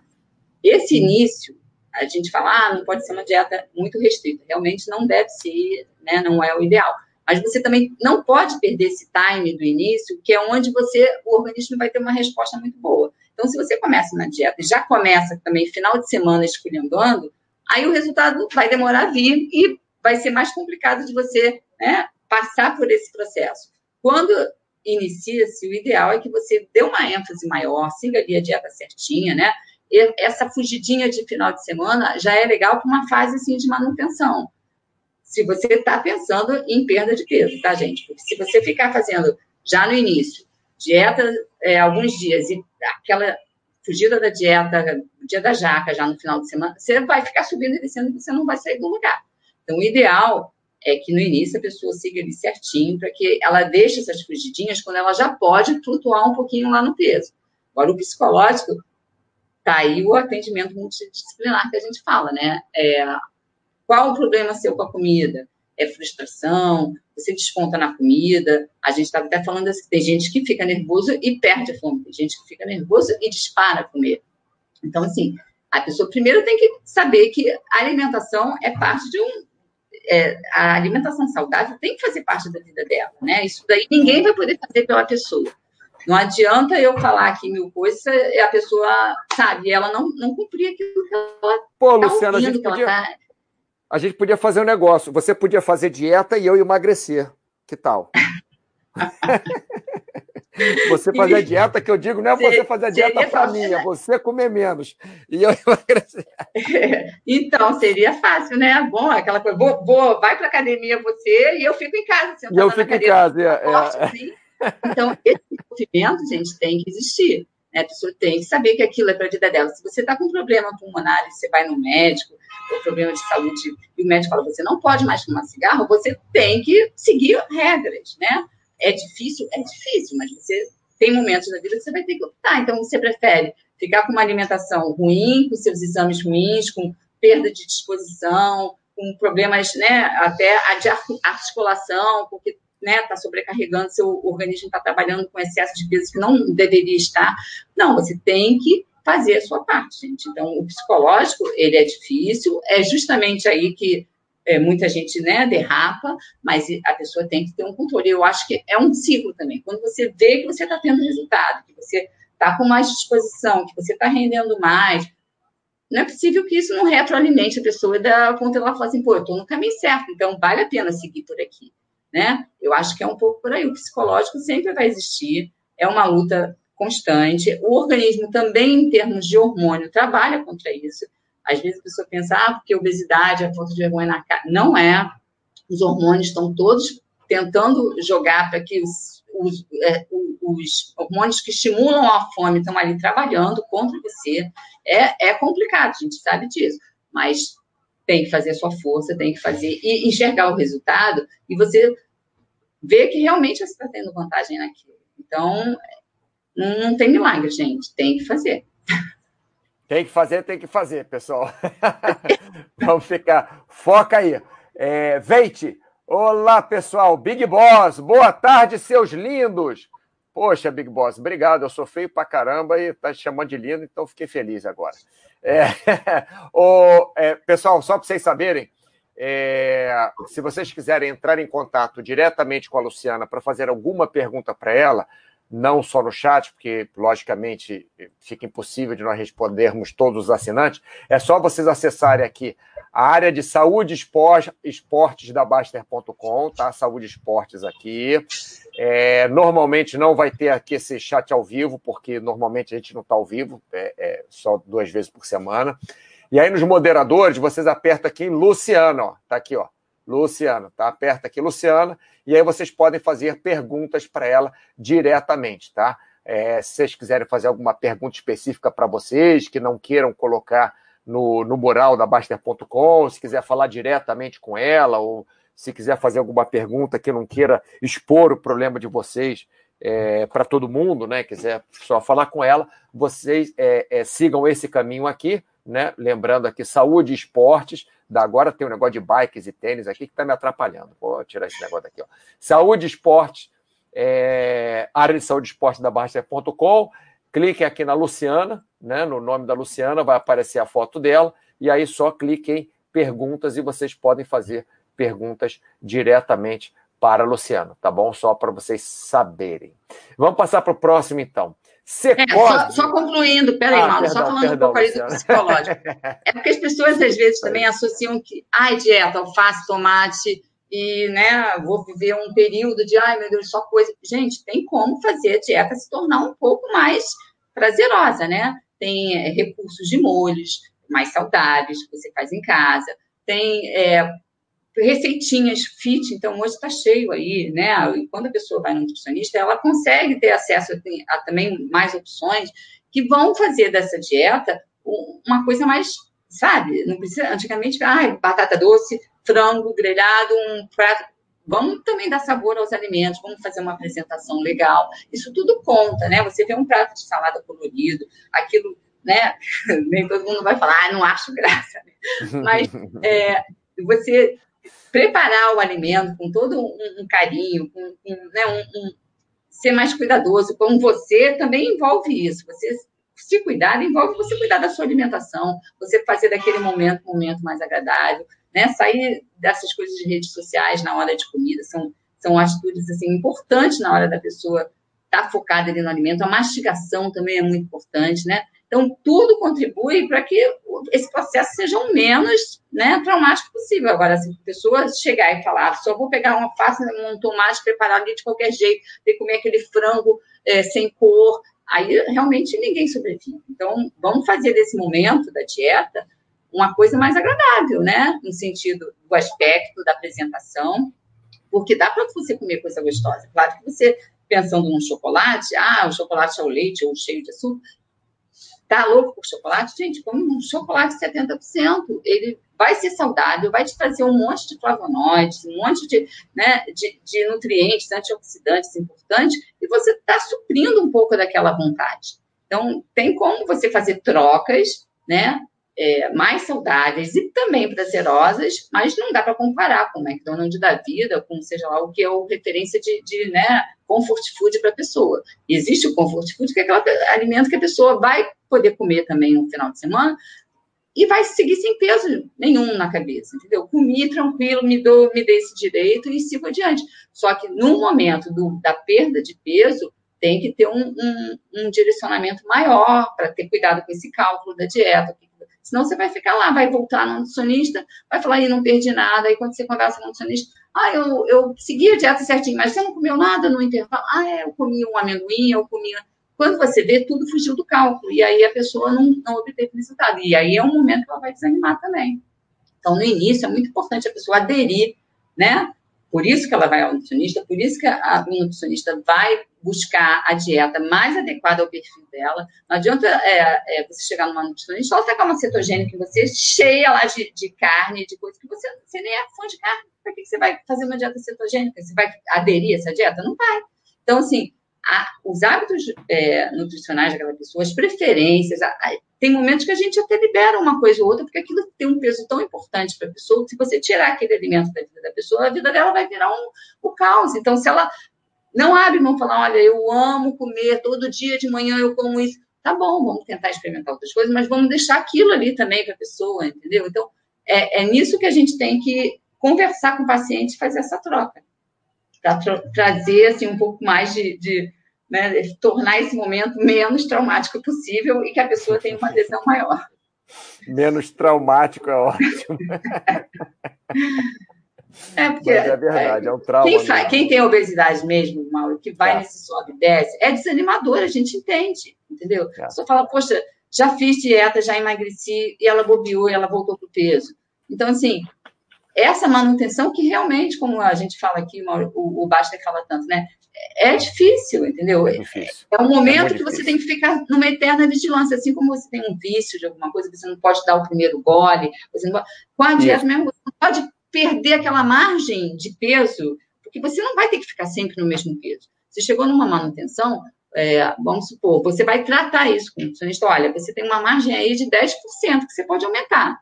Esse início, a gente fala, ah, não pode ser uma dieta muito restrita. Realmente não deve ser, né? Não é o ideal. Mas você também não pode perder esse time do início, que é onde você, o organismo vai ter uma resposta muito boa. Então, se você começa na dieta e já começa também final de semana esculhambando, aí o resultado vai demorar a vir e vai ser mais complicado de você né, passar por esse processo. Quando inicia-se, o ideal é que você dê uma ênfase maior, siga ali a dieta certinha, né? Essa fugidinha de final de semana já é legal para uma fase assim de manutenção. Se você está pensando em perda de peso, tá, gente? Porque se você ficar fazendo já no início dieta é, alguns dias e aquela fugida da dieta, dia da jaca, já no final de semana, você vai ficar subindo e descendo e você não vai sair do lugar. Então, o ideal é que no início a pessoa siga ali certinho, para que ela deixe essas fugidinhas quando ela já pode flutuar um pouquinho lá no peso. Agora, o psicológico, tá aí o atendimento multidisciplinar que a gente fala, né? É, qual o problema seu com a comida? É frustração? você desconta na comida. A gente estava até falando assim, tem gente que fica nervoso e perde a fome, tem gente que fica nervoso e dispara a comer. Então, assim, a pessoa primeiro tem que saber que a alimentação é parte de um. É, a alimentação saudável tem que fazer parte da vida dela, né? Isso daí ninguém vai poder fazer pela pessoa. Não adianta eu falar aqui mil coisas e a pessoa, sabe, ela não, não cumprir aquilo que ela Pô, tá Luciana, ouvindo, a gente podia... Tá a gente podia fazer um negócio. Você podia fazer dieta e eu emagrecer. Que tal? você fazer a dieta, que eu digo, não é você fazer a dieta para mim, é você comer menos. E eu emagrecer. Então, seria fácil, né? Bom, aquela coisa, vou, vou vai para academia você e eu fico em casa. E eu fico em casa. É, forte, é. Assim. Então, esse movimento, gente, tem que existir. Né? A pessoa tem que saber que aquilo é para a vida dela. Se você está com problema pulmonar e você vai no médico, ou problema de saúde, e o médico fala, você não pode mais fumar cigarro, você tem que seguir regras, né? É difícil? É difícil, mas você tem momentos na vida que você vai ter que optar. Então, você prefere ficar com uma alimentação ruim, com seus exames ruins, com perda de disposição, com problemas, né, até de articulação, porque né, está sobrecarregando, seu organismo está trabalhando com excesso de peso que não deveria estar. Não, você tem que fazer a sua parte, gente. Então, o psicológico, ele é difícil, é justamente aí que é, muita gente né, derrapa, mas a pessoa tem que ter um controle. Eu acho que é um ciclo também. Quando você vê que você está tendo resultado, que você está com mais disposição, que você está rendendo mais, não é possível que isso não retroalimente a pessoa da ponto ela fala assim, pô, eu estou no caminho certo, então vale a pena seguir por aqui né? Eu acho que é um pouco por aí. O psicológico sempre vai existir, é uma luta constante. O organismo também, em termos de hormônio, trabalha contra isso. Às vezes a pessoa pensa, ah, porque obesidade, a falta de vergonha na cara. Não é. Os hormônios estão todos tentando jogar para que os, os, é, os, hormônios que estimulam a fome estão ali trabalhando contra você. É, é complicado, a gente sabe disso. Mas tem que fazer a sua força, tem que fazer e enxergar o resultado e você ver que realmente você está tendo vantagem naquilo. Então, não, tem milagre, gente, tem que fazer. Tem que fazer, tem que fazer, pessoal. Vamos ficar. Foca aí. É, Veite. Olá, pessoal. Big Boss. Boa tarde, seus lindos. Poxa, Big Boss, obrigado. Eu sou feio pra caramba e tá te chamando de lindo, então fiquei feliz agora. É, o, é, pessoal, só para vocês saberem, é, se vocês quiserem entrar em contato diretamente com a Luciana para fazer alguma pergunta para ela, não só no chat, porque, logicamente, fica impossível de nós respondermos todos os assinantes, é só vocês acessarem aqui a área de saúde esportes da Baster.com, tá? Saúde esportes aqui. É, normalmente não vai ter aqui esse chat ao vivo, porque normalmente a gente não está ao vivo, é, é, só duas vezes por semana. E aí nos moderadores, vocês apertam aqui Luciano, ó, tá aqui, ó. Luciana, tá? Aperta aqui, Luciana, e aí vocês podem fazer perguntas para ela diretamente, tá? É, se vocês quiserem fazer alguma pergunta específica para vocês, que não queiram colocar no, no mural da Baster.com, se quiser falar diretamente com ela, ou se quiser fazer alguma pergunta que não queira expor o problema de vocês é, para todo mundo, né? Quiser só falar com ela, vocês é, é sigam esse caminho aqui, né? Lembrando aqui, saúde e esportes da agora tem um negócio de bikes e tênis aqui que está me atrapalhando. Vou tirar esse negócio daqui. Ó. Saúde Esporte, é, área de saúde esporte da Barça.com. Cliquem aqui na Luciana, né, no nome da Luciana, vai aparecer a foto dela, e aí só cliquem em perguntas e vocês podem fazer perguntas diretamente para a Luciana, tá bom? Só para vocês saberem. Vamos passar para o próximo, então. É, só, só, concluindo, peraí, ah, Mauro, só falando perdão, um pouco aí do psicológico. É porque as pessoas, às vezes, também associam que, ai, dieta, alface, tomate, e, né, vou viver um período de, ai, meu Deus, só coisa. Gente, tem como fazer a dieta se tornar um pouco mais prazerosa, né? Tem é, recursos de molhos mais saudáveis que você faz em casa, tem é, receitinhas fit, então hoje está cheio aí, né? E quando a pessoa vai no nutricionista, ela consegue ter acesso a, a, também mais opções que vão fazer dessa dieta uma coisa mais, sabe? Não precisa, antigamente, ah, batata doce, frango grelhado, um prato. Vamos também dar sabor aos alimentos, vamos fazer uma apresentação legal. Isso tudo conta, né? Você vê um prato de salada colorido, aquilo, né? Nem todo mundo vai falar, ah, não acho graça. Mas é, você preparar o alimento com todo um, um carinho, com, com né, um, um, ser mais cuidadoso com você também envolve isso. Você se cuidar envolve você cuidar da sua alimentação, você fazer daquele momento um momento mais agradável, né? Sair dessas coisas de redes sociais na hora de comida são são atitudes assim importantes na hora da pessoa estar tá focada ali no alimento. A mastigação também é muito importante, né? Então, tudo contribui para que esse processo seja o menos né, traumático possível. Agora, se a pessoa chegar e falar, só vou pegar uma face, um tomate, preparar ali de qualquer jeito, que comer aquele frango é, sem cor, aí realmente ninguém sobrevive. Então, vamos fazer desse momento da dieta uma coisa mais agradável, né? No sentido do aspecto da apresentação, porque dá para você comer coisa gostosa. Claro que você, pensando num chocolate, ah, o chocolate ao leite ou cheio de açúcar, Tá louco por chocolate? Gente, come um chocolate 70%. Ele vai ser saudável, vai te trazer um monte de flavonoides, um monte de, né, de, de nutrientes, antioxidantes importantes, e você está suprindo um pouco daquela vontade. Então, tem como você fazer trocas, né? É, mais saudáveis e também prazerosas, mas não dá para comparar com o McDonald's da vida, com seja lá o que é o referência de, de né, comfort food para a pessoa. Existe o comfort food, que é aquele alimento que a pessoa vai poder comer também no final de semana e vai seguir sem peso nenhum na cabeça, entendeu? Comi tranquilo, me dou, me dei esse direito e sigo adiante. Só que no momento do, da perda de peso, tem que ter um, um, um direcionamento maior para ter cuidado com esse cálculo da dieta. Senão você vai ficar lá, vai voltar no nutricionista, vai falar, aí não perdi nada. Aí quando você conversa com o nutricionista, ah, eu, eu segui a dieta certinho, mas você não comeu nada no intervalo? Ah, é, eu comi um amendoim, eu comi. Quando você vê, tudo fugiu do cálculo. E aí a pessoa não, não obteve resultado. E aí é um momento que ela vai desanimar também. Então, no início, é muito importante a pessoa aderir, né? Por isso que ela vai ao nutricionista, por isso que a, nutricionista vai buscar a dieta mais adequada ao perfil dela. Não adianta é, é, você chegar numa nutricionista, ela tacar uma cetogênica em você, cheia lá de, de carne, de coisa que você, você nem é fã de carne. Para que você vai fazer uma dieta cetogênica? Você vai aderir a essa dieta? Não vai. Então, assim, a, os hábitos é, nutricionais daquela pessoa, as preferências, a, a, tem momentos que a gente até libera uma coisa ou outra, porque aquilo tem um peso tão importante para a pessoa, se você tirar aquele alimento da vida da pessoa, a vida dela vai virar um, um caos. Então, se ela não abre mão falar, olha, eu amo comer, todo dia de manhã eu como isso, tá bom, vamos tentar experimentar outras coisas, mas vamos deixar aquilo ali também para a pessoa, entendeu? Então, é, é nisso que a gente tem que conversar com o paciente e fazer essa troca. Para tra trazer assim, um pouco mais de, de né, tornar esse momento menos traumático possível e que a pessoa tenha uma adesão maior. Menos traumático é ótimo. É, porque, Mas é verdade, é, é um trauma. Quem, quem, tem obesidade mesmo, Mauro, que vai é. nesse sobe e desce, é desanimador, a gente entende, entendeu? É. Só fala, poxa, já fiz dieta, já emagreci, e ela bobeou e ela voltou para o peso. Então, assim, essa manutenção que realmente, como a gente fala aqui, o, o Basta fala tanto, né? É difícil, entendeu? É, difícil. é um momento é que você tem que ficar numa eterna vigilância, assim como você tem um vício de alguma coisa, você não pode dar o primeiro gole, você não pode... com a dieta mesmo, você não pode perder aquela margem de peso, porque você não vai ter que ficar sempre no mesmo peso. Você chegou numa manutenção, é, vamos supor, você vai tratar isso com o nutricionista, olha, você tem uma margem aí de 10% que você pode aumentar.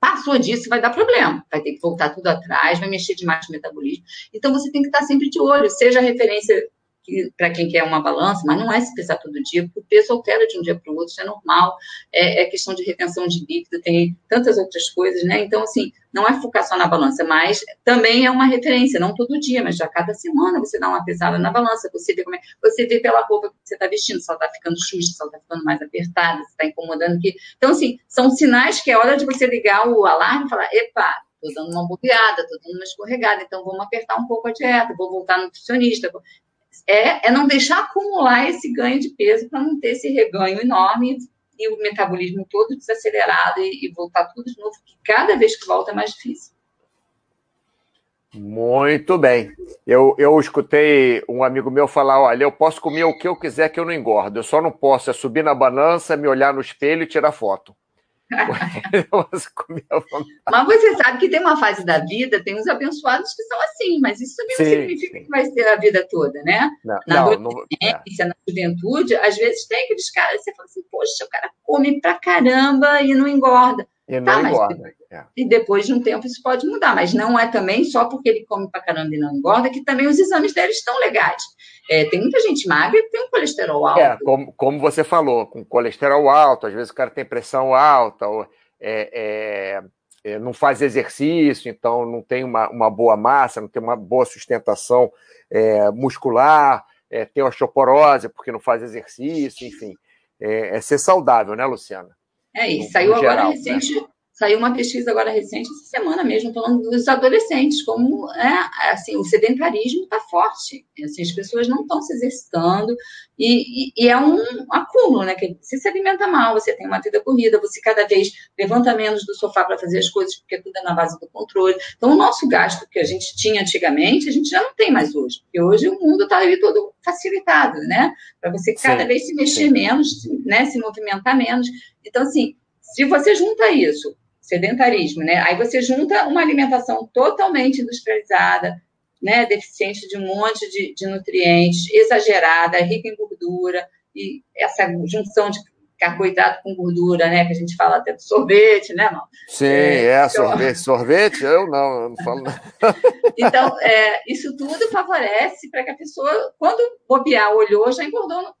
Passou disso, vai dar problema. Vai ter que voltar tudo atrás, vai mexer demais no metabolismo. Então, você tem que estar sempre de olho, seja a referência para quem quer uma balança, mas não é se pesar todo dia, porque o peso altera de um dia para o outro, isso é normal, é, é, questão de retenção de líquido, tem tantas outras coisas, né? Então, assim, não é focar só na balança, mas também é uma referência, não todo dia, mas já cada semana você dá uma pesada na balança, você vê como é, você vê pela roupa que você está vestindo, se ela está ficando xuxa, se ela está ficando mais apertada, se está incomodando aqui. Então, assim, são sinais que é hora de você ligar o alarme e falar, epa, estou dando uma bobeada, estou dando uma escorregada, então vamos apertar um pouco a dieta, vou voltar nutricionista é, é não deixar acumular esse ganho de peso para não ter esse reganho enorme e o metabolismo todo desacelerado e, e voltar tudo de novo, que cada vez que volta é mais difícil. Muito bem. Eu, eu escutei um amigo meu falar: olha, eu posso comer o que eu quiser que eu não engordo. Eu só não posso é subir na balança, me olhar no espelho e tirar foto. Mas você sabe que tem uma fase da vida, tem uns abençoados que são assim, mas isso também sim, não significa sim. que vai ser a vida toda, né? Não, na adolescência, não, na juventude, às vezes tem aqueles caras, você fala assim, poxa, o cara come pra caramba e não engorda. E não tá, engorda. Mas, é. E depois de um tempo isso pode mudar, mas não é também só porque ele come pra caramba e não engorda que também os exames dele estão legais. É, tem muita gente magra que tem um colesterol alto. É, como, como você falou, com colesterol alto, às vezes o cara tem pressão alta, ou, é, é, é, não faz exercício, então não tem uma, uma boa massa, não tem uma boa sustentação é, muscular, é, tem osteoporose porque não faz exercício, enfim. É, ser saudável, né, Luciana? É, e saiu agora geral, recente, né? Saiu uma pesquisa agora recente, essa semana mesmo, falando dos adolescentes, como é, assim, o sedentarismo está forte. Assim, as pessoas não estão se exercitando e, e, e, é um acúmulo, né? Que você se alimenta mal, você tem uma vida corrida, você cada vez levanta menos do sofá para fazer as coisas, porque tudo é na base do controle. Então, o nosso gasto que a gente tinha antigamente, a gente já não tem mais hoje, porque hoje o mundo está ali todo facilitado, né? Para você cada sim, vez se mexer sim. menos, né? Se movimentar menos. Então, assim, se você junta isso, sedentarismo, né? Aí você junta uma alimentação totalmente industrializada, né? Deficiente de um monte de, de nutrientes, exagerada, rica em gordura, e essa junção de carboidrato com gordura, né? Que a gente fala até do sorvete, né, não? Sim, é, é então... sorvete. Sorvete? Eu não, eu não falo. então, é, isso tudo favorece para que a pessoa, quando bobear, olhou, já engordou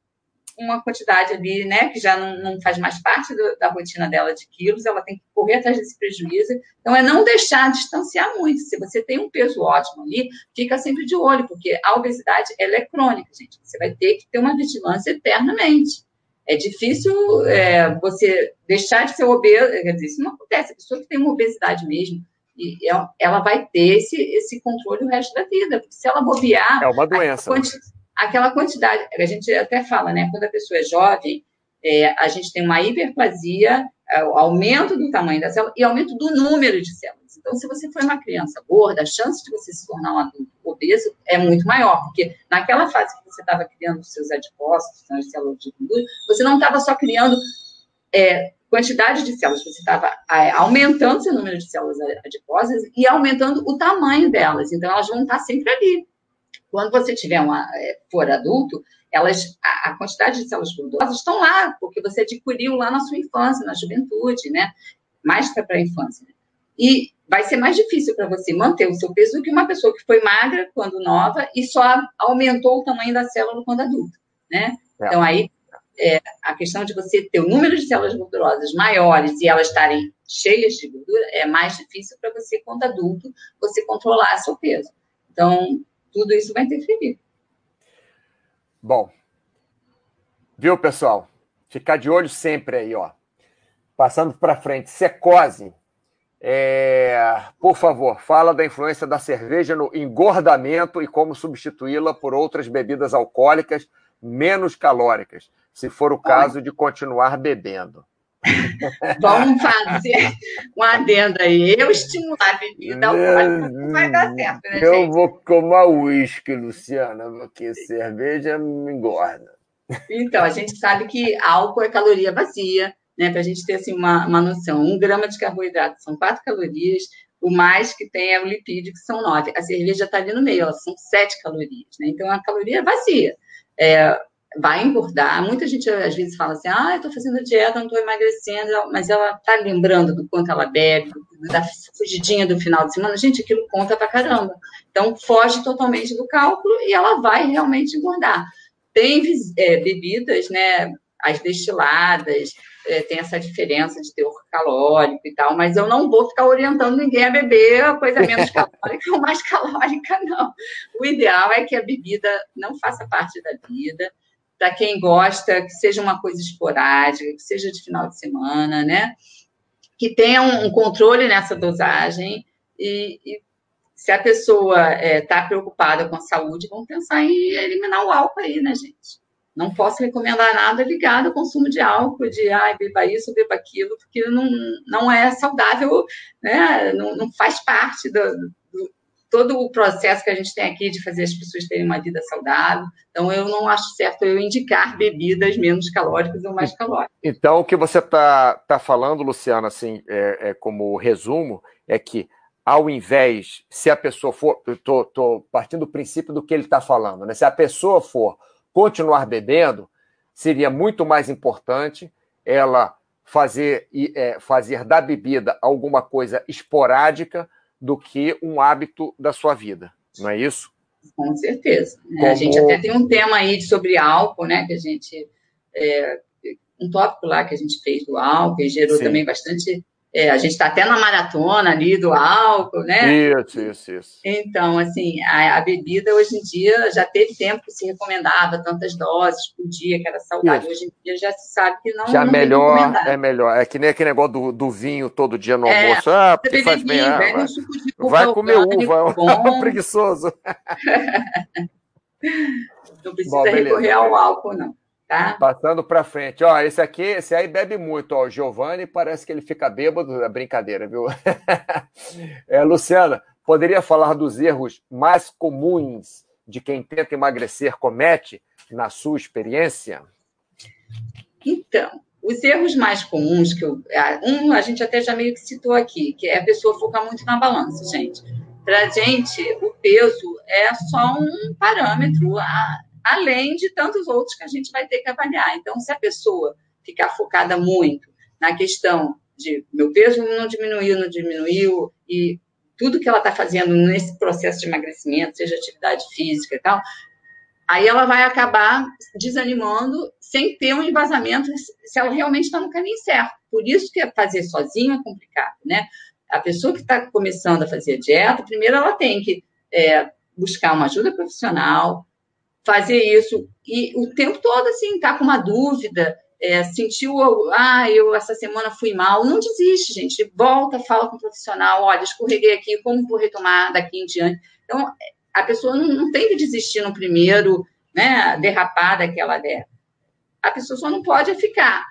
uma quantidade ali, né, que já não, não faz mais parte do, da rotina dela de quilos, ela tem que correr atrás desse prejuízo. Então, é não deixar distanciar muito. Se você tem um peso ótimo ali, fica sempre de olho, porque a obesidade, ela é crônica, gente. Você vai ter que ter uma vigilância eternamente. É difícil é, você deixar de ser obeso, quer dizer, isso não acontece. A pessoa que tem uma obesidade mesmo, e ela vai ter esse, esse controle o resto da vida. Porque se ela bobear. É uma doença. Né? Aquela quantidade, a gente até fala, né? Quando a pessoa é jovem, é, a gente tem uma hiperplasia, é, aumento do tamanho da célula e aumento do número de células. Então, se você for uma criança gorda, a chance de você se tornar um adulto obeso é muito maior, porque naquela fase que você estava criando os seus adipócitos, as células de gordura, você não estava só criando é, quantidade de células, você estava é, aumentando seu número de células adiposas e aumentando o tamanho delas. Então, elas vão estar sempre ali Quando você tiver uma, é, for adulto, elas, a, a, quantidade de células gordurosas estão lá, porque você adquiriu lá na sua infância, na juventude, né? Mais para a infância. E vai ser mais difícil para você manter o seu peso do que uma pessoa que foi magra quando nova e só aumentou o tamanho da célula quando adulta, né? É. Então, aí, é, a questão de você ter o número de células gordurosas maiores e elas estarem cheias de gordura é mais difícil para você, quando adulto, você controlar seu peso. Então, tudo isso vai interferir. Bom, viu, pessoal? Ficar de olho sempre aí, ó. Passando para frente, secose. É, por favor, fala da influência da cerveja no engordamento e como substituí-la por outras bebidas alcoólicas menos calóricas, se for o caso de continuar bebendo. Vamos fazer um adendo aí. Eu estimular a bebida alcoólica não vai dar certo, né, Eu gente? vou tomar uísque, Luciana, porque cerveja me engorda. Então, a gente sabe que álcool é caloria vazia, né? Para a gente ter assim, uma, uma noção. Um grama de carboidrato são quatro calorias, o mais que tem é o lipídio, que são nove. A cerveja está ali no meio, elas são sete calorias, né? Então, a caloria é vazia. É, vai engordar. Muita gente às vezes fala assim: ah, eu estou fazendo dieta, não estou emagrecendo, mas ela está lembrando do quanto ela bebe, da fugidinha do final de semana. Gente, aquilo conta pra caramba. Então, foge totalmente do cálculo e ela vai realmente engordar. Tem é, bebidas, né? As destiladas, é, tem essa diferença de teor calórico e tal, mas eu não vou ficar orientando ninguém a beber a coisa menos calórica ou mais calórica, não. O ideal é que a bebida não faça parte da vida, para quem gosta, que seja uma coisa esporádica, que seja de final de semana, né? Que tenha um, controle nessa dosagem e, e se a pessoa está é, tá preocupada com a saúde, vamos pensar em eliminar o álcool aí, né, gente? Não posso recomendar nada ligado ao consumo de álcool, de ah, beba isso, beba aquilo, porque não, não é saudável, né? não, não faz parte do, do, todo o processo que a gente tem aqui de fazer as pessoas terem uma vida saudável. Então, eu não acho certo eu indicar bebidas menos calóricas ou mais calóricas. Então, o que você está tá falando, Luciana, assim, é, é, como resumo, é que ao invés, se a pessoa for, estou partindo do princípio do que ele está falando, né? Se a pessoa for continuar bebendo, seria muito mais importante ela fazer, é, fazer da bebida alguma coisa esporádica do que um hábito da sua vida, não é isso? Com certeza. Como... A gente até tem um tema aí sobre álcool, né? Que a gente. É, um tópico lá que a gente fez do álcool e gerou Sim. também bastante é, a gente está até na maratona ali do álcool, né? Isso, isso, isso. Então, assim, a, a, bebida hoje em dia já teve tempo que se recomendava tantas doses por dia, que era saudável. Hoje em dia já se sabe que não, já não melhor, é melhor. É que nem aquele negócio do, do vinho todo dia no é, almoço. Ah, porque faz bem. Ah, vai, vai comer uva, é um preguiçoso. não precisa Bom, recorrer ao álcool, não. Tá? Passando para frente. Ó, esse aqui, esse aí bebe muito. Ó, o Giovanni parece que ele fica bêbado. É brincadeira, viu? é, Luciana, poderia falar dos erros mais comuns de quem tenta emagrecer comete, na sua experiência? Então, os erros mais comuns que eu. Um, a gente até já meio que citou aqui, que é a pessoa focar muito na balança, gente. Para a gente, o peso é só um parâmetro a, além de tantos outros que a gente vai ter que avaliar. Então, se a pessoa ficar focada muito na questão de meu peso não diminuiu, não diminuiu, e tudo que ela está fazendo nesse processo de emagrecimento, seja atividade física e tal, aí ela vai acabar desanimando sem ter um embasamento se ela realmente está no caminho certo. Por isso que fazer sozinho é complicado, né? A pessoa que está começando a fazer dieta, primeiro ela tem que é, buscar uma ajuda profissional, fazer isso. E o tempo todo, assim, tá com uma dúvida, é, sentiu, ah, eu essa semana fui mal. Não desiste, gente. Volta, fala com o profissional, olha, escorreguei aqui, como vou retomar daqui em diante? Então, a pessoa não, não tem que desistir no primeiro, né, derrapada que ela der. A pessoa só não pode ficar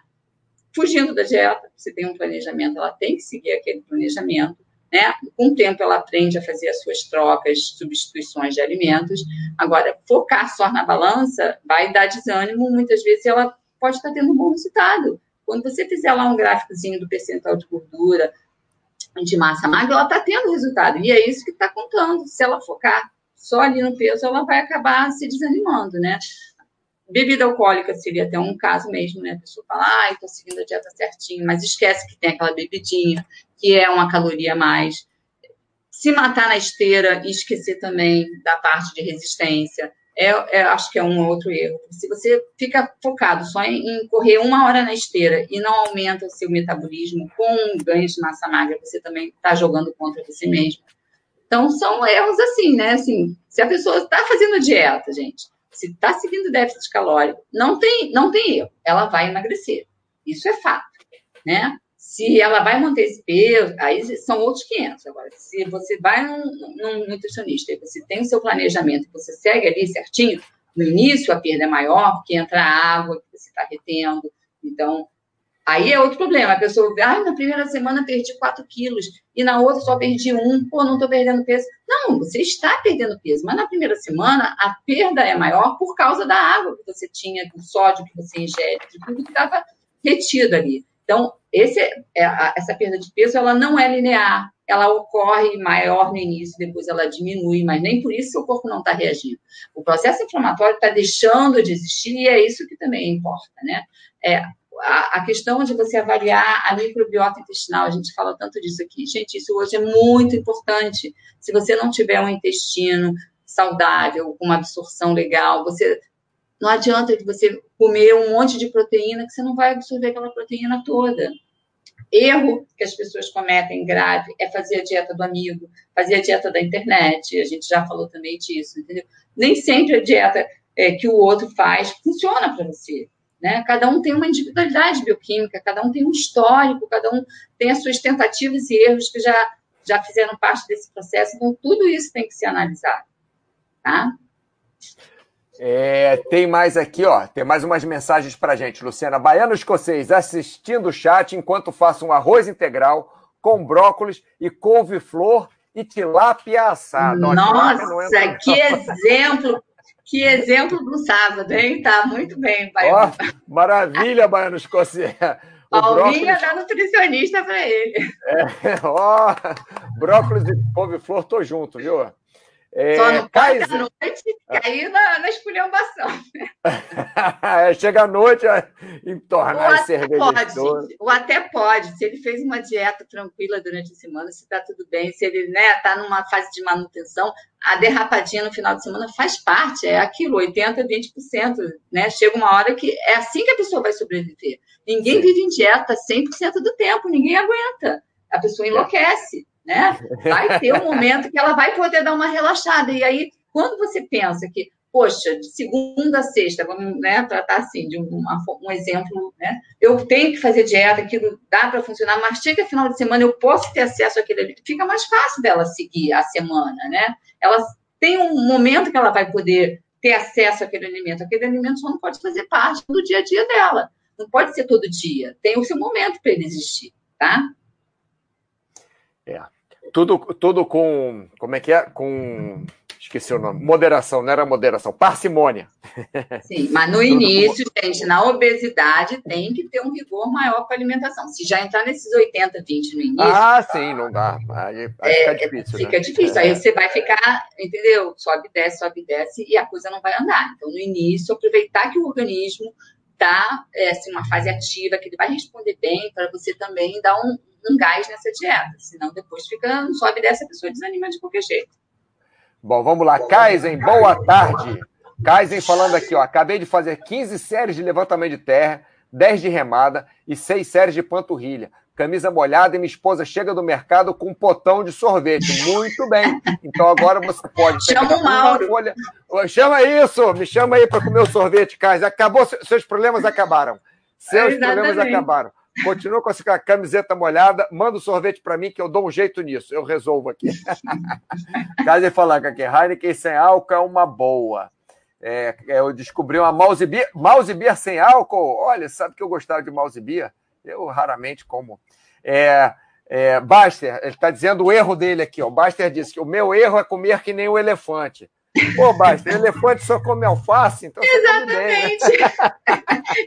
fugindo da dieta. Se tem um planejamento, ela tem que seguir aquele planejamento né? Com o tempo, ela aprende a fazer as suas trocas, substituições de alimentos. Agora, focar só na balança vai dar desânimo. Muitas vezes, ela pode estar tendo um bom resultado. Quando você fizer lá um gráficozinho do percentual de gordura, de massa magra, ela está tendo resultado. E é isso que está contando. Se ela focar só ali no peso, ela vai acabar se desanimando, né? Bebida alcoólica seria até um caso mesmo, né? A pessoa fala, ah, estou seguindo a dieta certinho, mas esquece que tem aquela bebidinha, que é uma caloria a mais. Se matar na esteira e esquecer também da parte de resistência, é, é, acho que é um outro erro. Se você fica focado só em, em, correr uma hora na esteira e não aumenta o seu metabolismo com ganho de massa magra, você também está jogando contra você mesmo. Então, são erros assim, né? Assim, se a pessoa está fazendo dieta, gente, se está seguindo déficit calórico, não tem, não tem erro, ela vai emagrecer. Isso é fato, né? Se ela vai manter esse peso, aí são outros 500. Agora, se você vai num, num nutricionista e você tem o seu planejamento, você segue ali certinho, no início a perda é maior, porque entra água que você está retendo. Então, Aí é outro problema. A pessoa, ah, na primeira semana perdi 4 quilos e na outra só perdi um, pô, não estou perdendo peso. Não, você está perdendo peso, mas na primeira semana a perda é maior por causa da água que você tinha, do sódio que você ingere, de tudo que estava retido ali. Então, esse, é, essa perda de peso, ela não é linear. Ela ocorre maior no início, depois ela diminui, mas nem por isso seu corpo não está reagindo. O processo inflamatório está deixando de existir e é isso que também importa, né? É, a, questão de você avaliar a microbiota intestinal, a gente fala tanto disso aqui. Gente, isso hoje é muito importante. Se você não tiver um intestino saudável, com uma absorção legal, você não adianta você comer um monte de proteína que você não vai absorver aquela proteína toda. Erro que as pessoas cometem grave é fazer a dieta do amigo, fazer a dieta da internet. A gente já falou também disso, entendeu? Nem sempre a dieta é, que o outro faz funciona para você. Né? Cada um tem uma individualidade bioquímica, cada um tem um histórico, cada um tem as suas tentativas e erros que já, já fizeram parte desse processo. Então, tudo isso tem que ser analisado. Tá? É, tem mais aqui, ó. Tem mais umas mensagens para gente, Luciana. Baiano escocês assistindo o chat enquanto faço um arroz integral com brócolis e couve-flor e tilápia assada. Nossa, é que exemplo! Que exemplo do sábado, hein? Tá muito bem, Baiano. Ó, maravilha, Baiano escocês. Palminha brócolis... da nutricionista para ele. É, ó, brócolis e couve-flor, tô junto, viu? É, Só não pode à noite cair na, na esculhambação. é, chega à noite entornar as cervejas pode, Ou até pode, se ele fez uma dieta tranquila durante a semana, se está tudo bem, se ele está né, tá numa fase de manutenção, a derrapadinha no final de semana faz parte, é aquilo, 80%, 20%. Né? Chega uma hora que é assim que a pessoa vai sobreviver. Ninguém Sim. vive em dieta 100% do tempo, ninguém aguenta. A pessoa enlouquece né? Vai ter um momento que ela vai poder dar uma relaxada. E aí, quando você pensa que, poxa, de segunda a sexta, vamos né, tratar assim, de um, um exemplo, né? Eu tenho que fazer dieta, aquilo dá para funcionar, mas chega final de semana, eu posso ter acesso àquele fica mais fácil dela seguir a semana, né? Ela tem um momento que ela vai poder ter acesso àquele alimento. Aquele alimento só não pode fazer parte do dia a dia dela. Não pode ser todo dia. Tem o seu momento para ele existir, tá? É. Tudo, tudo com. Como é que é? Com. Esqueci o nome. Moderação, não era moderação, parcimônia. Sim, mas no início, gente, na obesidade tem que ter um rigor maior com a alimentação. Se já entrar nesses 80, 20 no início. Ah, sim, não dá. Aí, aí é, fica difícil. Fica né? difícil. Aí você vai ficar, entendeu? Sobe, desce, sobe, desce e a coisa não vai andar. Então, no início, aproveitar que o organismo está é, assim, uma fase ativa, que ele vai responder bem, para você também dar um, um gás nessa dieta. Senão depois fica, sobe dessa pessoa desanima de qualquer jeito. Bom, vamos lá. Kaizen, boa tarde. Kaizen falando aqui, ó. Acabei de fazer 15 séries de levantamento de terra, 10 de remada e 6 séries de panturrilha. Camisa molhada e minha esposa chega do mercado com um potão de sorvete. Muito bem. Então agora você pode. Chama o Mauro. Folha... Chama isso, me chama aí para comer o sorvete, Kaizen. Acabou, seus problemas acabaram. Seus é, problemas acabaram. Continua com essa camiseta molhada, manda o um sorvete para mim que eu dou um jeito nisso, eu resolvo aqui. Caso falar que Heineken sem álcool é uma boa. É, eu descobri uma mouse beer, mouse beer sem álcool. Olha, sabe que eu gostava de mouse beer? Eu raramente como. É, é, Baster, ele está dizendo o erro dele aqui. Ó. O Baster disse que o meu erro é comer que nem o elefante. Pô, basta, elefante só come alface, então Exatamente. Bem, né?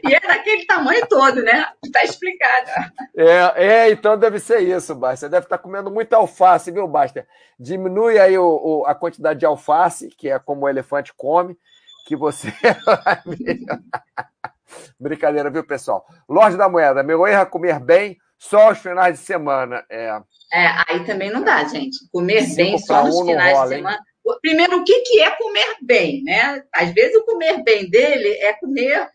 e é daquele tamanho todo, né? Está explicado. É, é, então deve ser isso, Basta. Deve estar comendo muita alface, viu, Basta? Diminui aí o, o, a quantidade de alface, que é como o elefante come, que você. Brincadeira, viu, pessoal? Loja da Moeda, meu erro é comer bem só aos finais de semana. É, é aí também não dá, gente. Comer Cinco bem só nos finais rola, de semana. Hein? Primeiro, o que, que é comer bem, né? Às vezes o comer bem dele é comer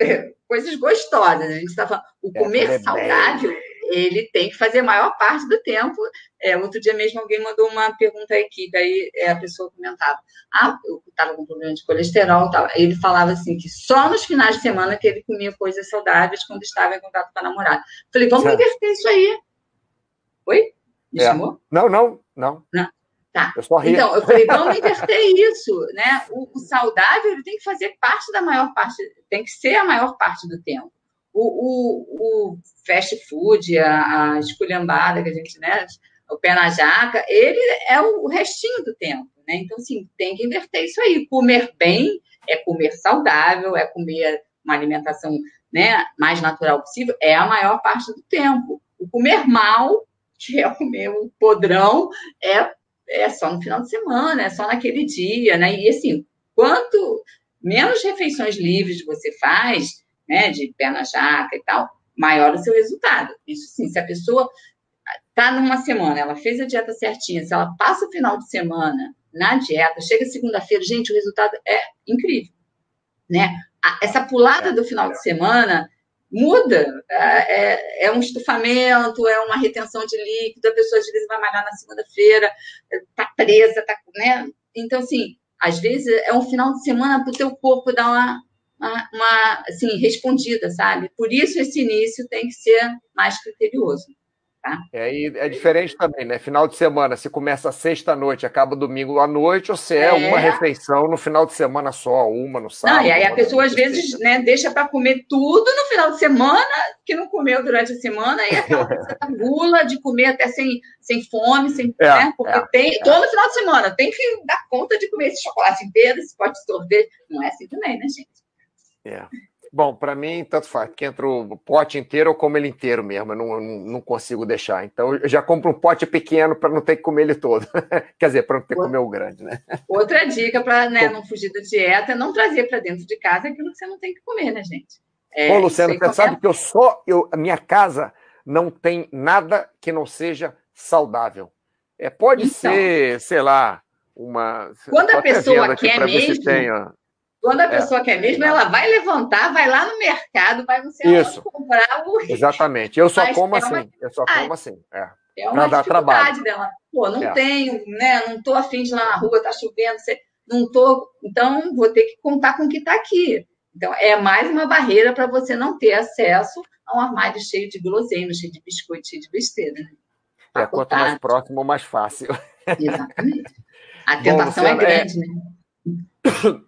é, coisas gostosas. A gente está falando, o é comer é saudável, bem. Ele tem que fazer a maior parte do tempo. É, outro dia mesmo alguém mandou uma pergunta à equipe, aí é, a pessoa comentava, ah, eu estava com problema de colesterol, tal. ele falava assim que só nos finais de semana que ele comia coisas saudáveis quando estava em contato com a namorada. Falei, vamos inverter isso aí. Oi? Me é. chamou? Não, não, não. Não. Tá. Eu. Então, eu falei, vamos inverter isso, né? O, o, saudável ele tem que fazer parte da maior parte, tem que ser a maior parte do tempo. O, o, o fast food, a, a esculhambada que a gente, né? O pé na jaca, ele é o restinho do tempo, né? Então, assim, tem que inverter isso aí. Comer bem é comer saudável, é comer uma alimentação né, mais natural possível, é a maior parte do tempo. O comer mal, que é o podrão, é é só no final de semana, é só naquele dia, né? E assim, quanto menos refeições livres você faz, né, de pé na jaca e tal, maior o seu resultado. Isso sim, se a pessoa tá numa semana, ela fez a dieta certinha, se ela passa o final de semana na dieta, chega segunda-feira, gente, o resultado é incrível, né? Essa pulada do final de semana muda. É, é, é, um estufamento, é uma retenção de líquido, a pessoa às vezes vai malhar na segunda-feira, tá presa, tá, né? Então, assim, às vezes é um final de semana para o teu corpo dar uma, uma, uma, assim, respondida, sabe? Por isso esse início tem que ser mais criterioso. Tá? É, e é diferente também, né? Final de semana, se começa sexta-noite, acaba domingo à noite, ou se é, é, uma refeição no final de semana só, uma no sábado. Não, e aí a pessoa às vezes né, deixa para comer tudo no final de semana, que não comeu durante a semana, e aquela gula de comer até sem, sem fome, sem, é, né? Porque é, tem, é. todo final de semana tem que dar conta de comer esse chocolate inteiro, esse pote de sorvete. Não é assim também, né, gente? É. Bom, para mim, tanto faz, porque entra o pote inteiro ou como ele inteiro mesmo, eu não, não consigo deixar. Então, eu já compro um pote pequeno para não ter que comer ele todo. Quer dizer, para não ter que comer o grande, né? Outra dica para né, não fugir da dieta é não trazer para dentro de casa aquilo que você não tem que comer, né, gente? É, Ô, Luciano, você qualquer... sabe que eu só. Eu, a minha casa não tem nada que não seja saudável. É, pode então, ser, sei lá, uma. Quando a pessoa quer mesmo. Tem, quando a é. pessoa é. quer mesmo, ela vai levantar, vai lá no mercado, vai você comprar o. Exatamente. Eu só como é assim. Uma... Eu só como assim. É. É uma trabalho. dela. Pô, não é. tenho, né? Não tô afim de ir lá na rua, tá chovendo, você... não tô. Então, vou ter que contar com o que está aqui. Então, é mais uma barreira para você não ter acesso a um armário cheio de guloseimas, cheio de biscoito, cheio de besteira. Né? É, quanto mais próximo, mais fácil. Exatamente. A tentação Bom, é grande, é... né?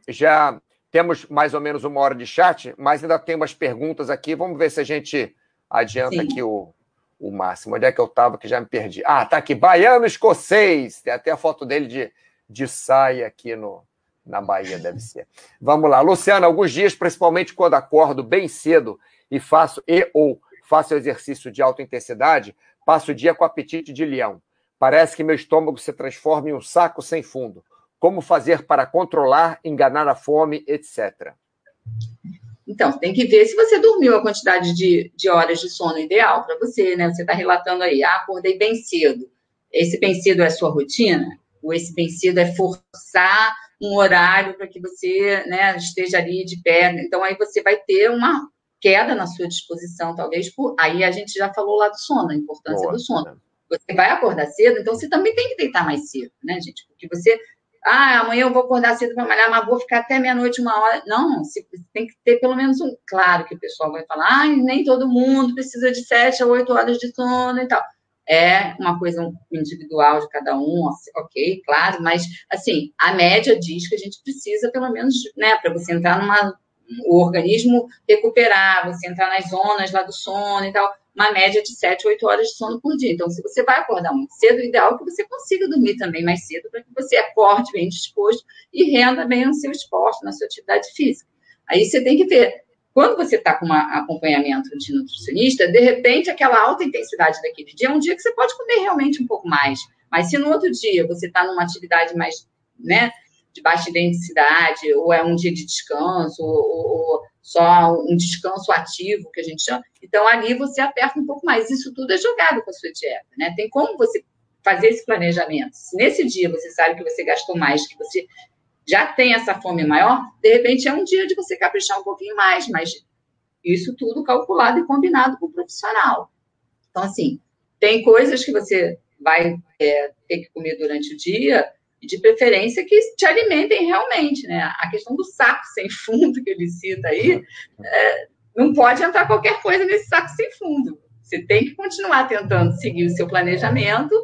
Já temos mais ou menos uma hora de chat, mas ainda tem umas perguntas aqui. Vamos ver se a gente adianta Sim. aqui o, o máximo. Onde é que eu estava que já me perdi? Ah, tá aqui. Baiano escocês. Tem até a foto dele de, de saia aqui no, na Bahia, deve ser. Vamos lá. Luciano, alguns dias, principalmente quando acordo bem cedo e faço e ou faço exercício de alta intensidade, passo o dia com apetite de leão. Parece que meu estômago se transforma em um saco sem fundo como fazer para controlar, enganar a fome, etc. Então, tem que ver se você dormiu a quantidade de, de horas de sono ideal para você, né? Você está relatando aí, ah, acordei bem cedo. Esse bem cedo é a sua rotina? Ou esse bem cedo é forçar um horário para que você né, esteja ali de pé? Então, aí você vai ter uma queda na sua disposição, talvez. Por... Aí a gente já falou lá do sono, a importância Boa, do sono. Né? Você vai acordar cedo, então você também tem que deitar mais cedo, né, gente? Porque você ah, amanhã eu vou acordar cedo para malhar, mas vou ficar até meia-noite, uma hora. Não, tem que ter pelo menos um. Claro que o pessoal vai falar, ah, nem todo mundo precisa de sete a oito horas de sono e tal. É uma coisa individual de cada um, ok, claro, mas assim, a média diz que a gente precisa, pelo menos, né, para você entrar numa. o organismo recuperar, você entrar nas zonas lá do sono e tal uma média de 7, 8 horas de sono por dia. Então, se você vai acordar muito cedo, o ideal é que você consiga dormir também mais cedo, para que você acorde bem disposto e renda bem no seu esporte, na sua atividade física. Aí você tem que ver. Quando você está com um acompanhamento de nutricionista, de repente aquela alta intensidade daquele dia é um dia que você pode comer realmente um pouco mais. Mas se no outro dia você está numa atividade mais, né, de baixa densidade, ou é um dia de descanso, ou, ou, só um descanso ativo, que a gente chama, então ali você aperta um pouco mais. Isso tudo é jogado com a sua dieta, né? Tem como você fazer esse planejamento. Se nesse dia você sabe que você gastou mais, que você já tem essa fome maior, de repente é um dia de você caprichar um pouquinho mais, mas isso tudo calculado e combinado com o profissional. Então, assim, tem coisas que você vai é, ter que comer durante o dia, de preferência que te alimentem realmente, né? A questão do saco sem fundo que ele cita aí, é, não pode entrar qualquer coisa nesse saco sem fundo. Você tem que continuar tentando seguir o seu planejamento,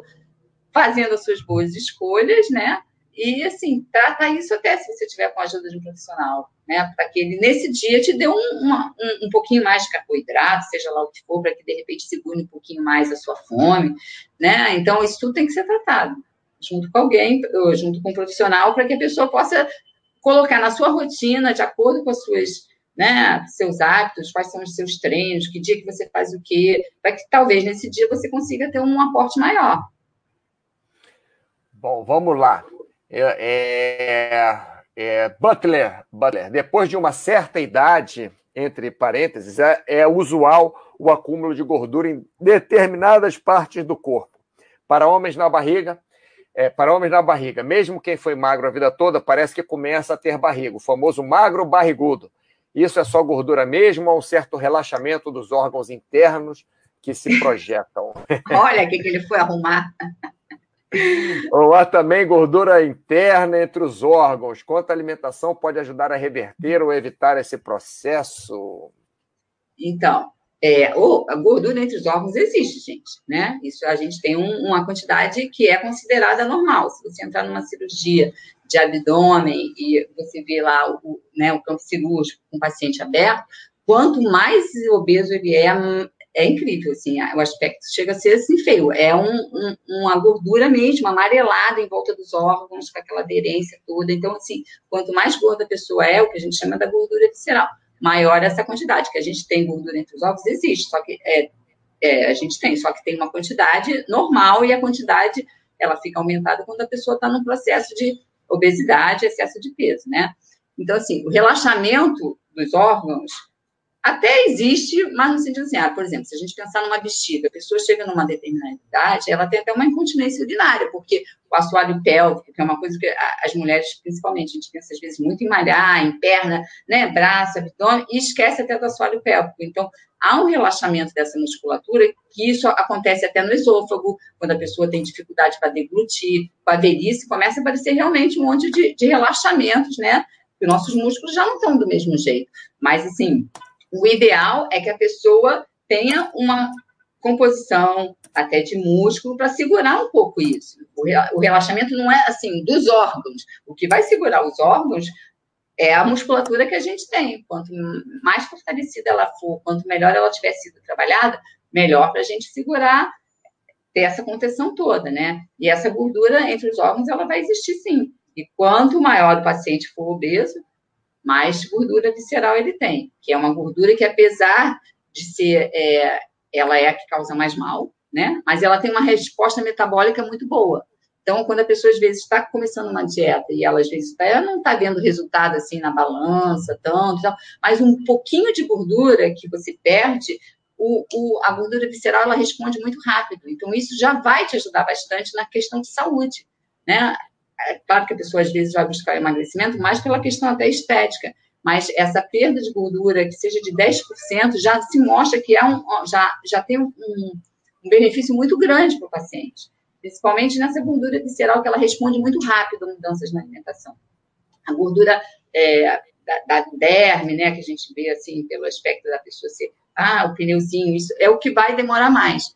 fazendo as suas boas escolhas, né? E, assim, trata isso até se você tiver com a ajuda de um profissional, né? Para que ele, nesse dia, te dê um, uma, um, um, pouquinho mais de carboidrato, seja lá o que for, para que, de repente, segure um pouquinho mais a sua fome, né? Então, isso tudo tem que ser tratado junto com alguém, junto com um profissional, para que a pessoa possa colocar na sua rotina, de acordo com as suas, né, seus hábitos, quais são os seus treinos, que dia que você faz o quê, para que talvez nesse dia você consiga ter um aporte maior. Bom, vamos lá. É, é, é, Butler, Butler, depois de uma certa idade, entre parênteses, é, é usual o acúmulo de gordura em determinadas partes do corpo. Para homens na barriga, é, para homens na barriga, mesmo quem foi magro a vida toda, parece que começa a ter barriga, o famoso magro barrigudo. Isso é só gordura mesmo ou um certo relaxamento dos órgãos internos que se projetam? Olha o que, que ele foi arrumar. ou há também gordura interna entre os órgãos. Quanto a alimentação pode ajudar a reverter ou evitar esse processo? Então, é, ou a gordura entre os órgãos existe, gente, né? Isso a gente tem um, uma quantidade que é considerada normal. Se você entrar numa cirurgia de abdômen e você vê lá o, né, o campo cirúrgico com o paciente aberto, quanto mais obeso ele é, é incrível, assim, o aspecto chega a ser assim feio. É um, um, uma gordura mesmo, amarelada em volta dos órgãos, com aquela aderência toda. Então, assim, quanto mais gorda a pessoa é, o que a gente chama da gordura visceral maior essa quantidade, que a gente tem gordura entre os ovos, existe, só que é, é, a gente tem, só que tem uma quantidade normal e a quantidade ela fica aumentada quando a pessoa está num processo de obesidade, excesso de peso, né? Então, assim, o relaxamento dos órgãos até existe, mas no sentido assim, ah, por exemplo, se a gente pensar numa bexiga, a pessoa chega numa determinada idade, ela tem até uma incontinência urinária, porque o assoalho pélvico, que é uma coisa que as mulheres, principalmente, a gente pensa às vezes muito em malhar, em perna, né, braço, abdômen, e esquece até do assoalho pélvico. Então, há um relaxamento dessa musculatura, que isso acontece até no esôfago, quando a pessoa tem dificuldade para deglutir, com a velhice, começa a aparecer realmente um monte de, de relaxamentos, né, que nossos músculos já não estão do mesmo jeito. Mas, assim, o ideal é que a pessoa tenha uma composição até de músculo para segurar um pouco isso. O relaxamento não é assim dos órgãos. O que vai segurar os órgãos é a musculatura que a gente tem. Quanto mais fortalecida ela for, quanto melhor ela tiver sido trabalhada, melhor para a gente segurar, ter essa contenção toda, né? E essa gordura entre os órgãos, ela vai existir sim. E quanto maior o paciente for obeso, mais gordura visceral ele tem, que é uma gordura que, apesar de ser, é, ela é a que causa mais mal, né? Mas ela tem uma resposta metabólica muito boa. Então, quando a pessoa às vezes está começando uma dieta e ela às vezes tá, ela não está vendo resultado assim na balança, tanto, tanto, mas um pouquinho de gordura que você perde, o, o, a gordura visceral ela responde muito rápido. Então, isso já vai te ajudar bastante na questão de saúde, né? É claro que a pessoa às vezes vai buscar emagrecimento mais pela questão até estética, mas essa perda de gordura que seja de 10% já se mostra que é um, já, já tem um, um benefício muito grande para o paciente, principalmente nessa gordura visceral que ela responde muito rápido a mudanças na alimentação. A gordura é, da, da derme, né, que a gente vê assim pelo aspecto da pessoa ser, ah, o pneuzinho, isso é o que vai demorar mais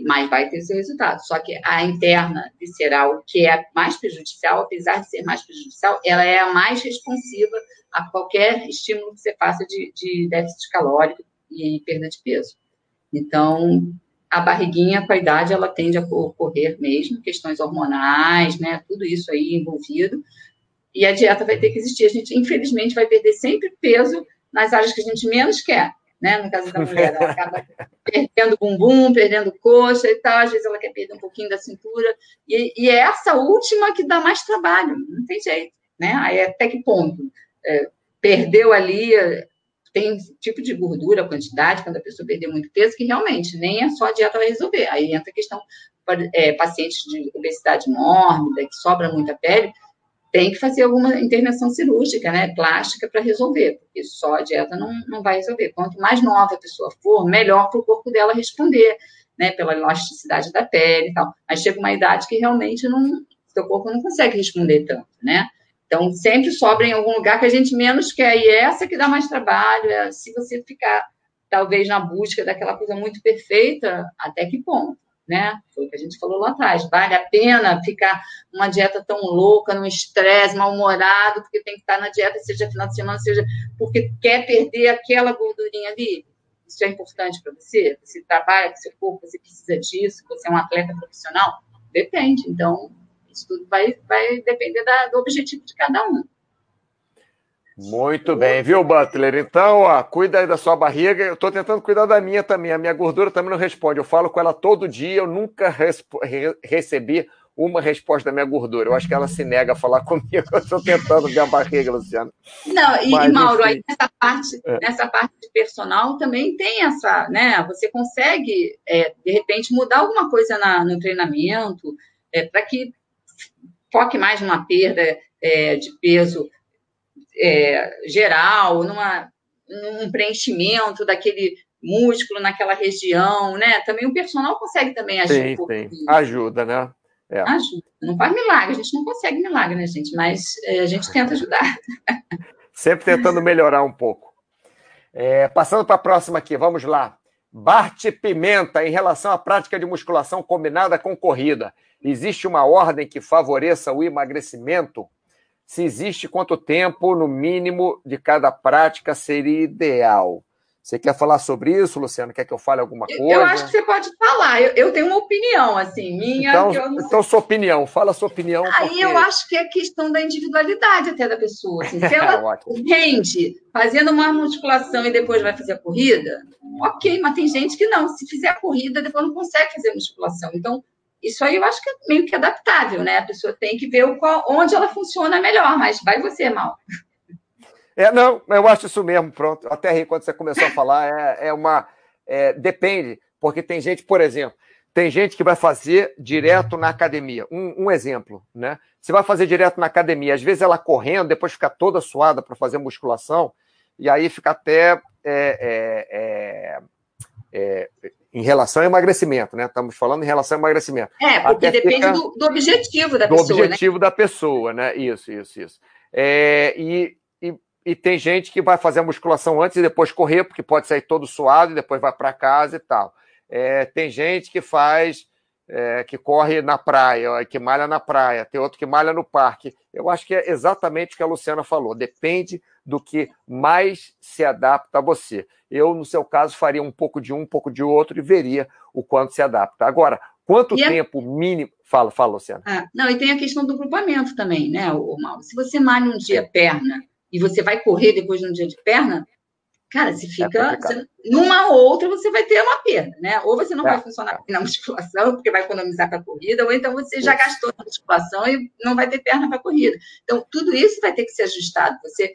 mas vai ter seu resultado. Só que a interna visceral, que é mais prejudicial, apesar de ser mais prejudicial, ela é a mais responsiva a qualquer estímulo que você faça de, de déficit calórico e perda de peso. Então, a barriguinha com a idade ela tende a ocorrer mesmo, questões hormonais, né? Tudo isso aí envolvido. E a dieta vai ter que existir. A gente, infelizmente, vai perder sempre peso nas áreas que a gente menos quer, né? No caso da mulher, ela acaba perdendo bumbum, perdendo coxa e tal. Às vezes ela quer perder um pouquinho da cintura. E, e é essa última que dá mais trabalho. Não tem jeito, né? Aí até que ponto? É, perdeu ali tem tipo de gordura, quantidade, quando a pessoa perder muito peso, que realmente nem é só a dieta vai resolver. Aí entra a questão, é, pacientes de obesidade mórbida, que sobra muita pele, tem que fazer alguma intervenção cirúrgica, né, plástica, para resolver, porque só a dieta não, não vai resolver. Quanto mais nova a pessoa for, melhor para o corpo dela responder, né, pela elasticidade da pele e tal. Mas chega uma idade que realmente não, seu corpo não consegue responder tanto, né? Então, sempre sobra em algum lugar que a gente menos quer, e é essa que dá mais trabalho, é, se você ficar, talvez, na busca daquela coisa muito perfeita, até que ponto, né? Foi o que a gente falou lá atrás, vale a pena ficar uma dieta tão louca, num estresse, mal-humorado, porque tem que estar na dieta, seja final de semana, seja porque quer perder aquela gordurinha ali? Isso é importante para você? Você trabalha com seu corpo, você precisa disso, você é um atleta profissional? Depende, então isso tudo vai, vai depender da, do objetivo de cada um. Muito bem, viu, Butler? Então, ó, cuida aí da sua barriga. Eu estou tentando cuidar da minha também. A minha gordura também não responde. Eu falo com ela todo dia. Eu nunca re recebi uma resposta da minha gordura. Eu acho que ela se nega a falar comigo. Eu estou tentando ver a barriga, Luciano. Não, e, Mas, Mauro, aí nessa parte, é. nessa parte de personal também tem essa, né? Você consegue, é, de repente, mudar alguma coisa na, no treinamento é, para que foque mais numa perda é, de peso é, geral, numa, num preenchimento daquele músculo naquela região, né? Também o personal consegue também agir. Sim, um sim. Ajuda, né? É. Ajuda. Não faz milagre, a gente não consegue milagre, né, gente? Mas é, a gente tenta ajudar. Sempre tentando melhorar um pouco. É, passando para a próxima aqui, vamos lá. Bart Pimenta, em relação à prática de musculação combinada com corrida. Existe uma ordem que favoreça o emagrecimento? Se existe, quanto tempo, no mínimo, de cada prática seria ideal? Você quer falar sobre isso, Luciano? Quer que eu fale alguma coisa? Eu acho que você pode falar. Eu, eu tenho uma opinião, assim, minha. Então, então sua opinião. Fala sua opinião. Aí porque... eu acho que é questão da individualidade até da pessoa. Assim, se ela rende fazendo uma musculação e depois vai fazer a corrida, ok, mas tem gente que não. Se fizer a corrida, depois não consegue fazer musculação. Então, isso aí eu acho que é meio que adaptável, né? A pessoa tem que ver qual, onde ela funciona melhor, mas vai você, mal. É, não, eu acho isso mesmo, pronto. Até ri quando você começou a falar, é, é uma. É, depende, porque tem gente, por exemplo, tem gente que vai fazer direto na academia. Um, um, exemplo, né? Você vai fazer direto na academia, às vezes ela correndo, depois fica toda suada para fazer musculação, e aí fica até. É, é, em relação ao emagrecimento, né? Estamos falando em relação ao emagrecimento. É, porque Até depende do, do, objetivo da do pessoa. Do né? objetivo né? da pessoa, né? Isso, isso, isso. É, e, e, e, tem gente que vai fazer a musculação antes e depois correr, porque pode sair todo suado e depois vai para casa e tal. É, tem gente que faz, é, que corre na praia, que malha na praia, tem outro que malha no parque. Eu acho que é exatamente o que a Luciana falou. Depende do que mais se adapta a você. Eu, no seu caso, faria um pouco de um, um pouco de outro e veria o quanto se adapta. Agora, quanto e tempo a... mínimo. Fala, fala, Luciana. Ah, não, e tem a questão do grupamento também, né, o Mauro? Se você malha um dia perna e você vai correr depois de um dia de perna, cara, se é fica. É numa ou outra você vai ter uma perda, né? Ou você não é, vai funcionar é. na musculação, porque vai economizar para a corrida, ou então você já gastou na musculação e não vai ter perna para a corrida. Então, tudo isso vai ter que ser ajustado. Você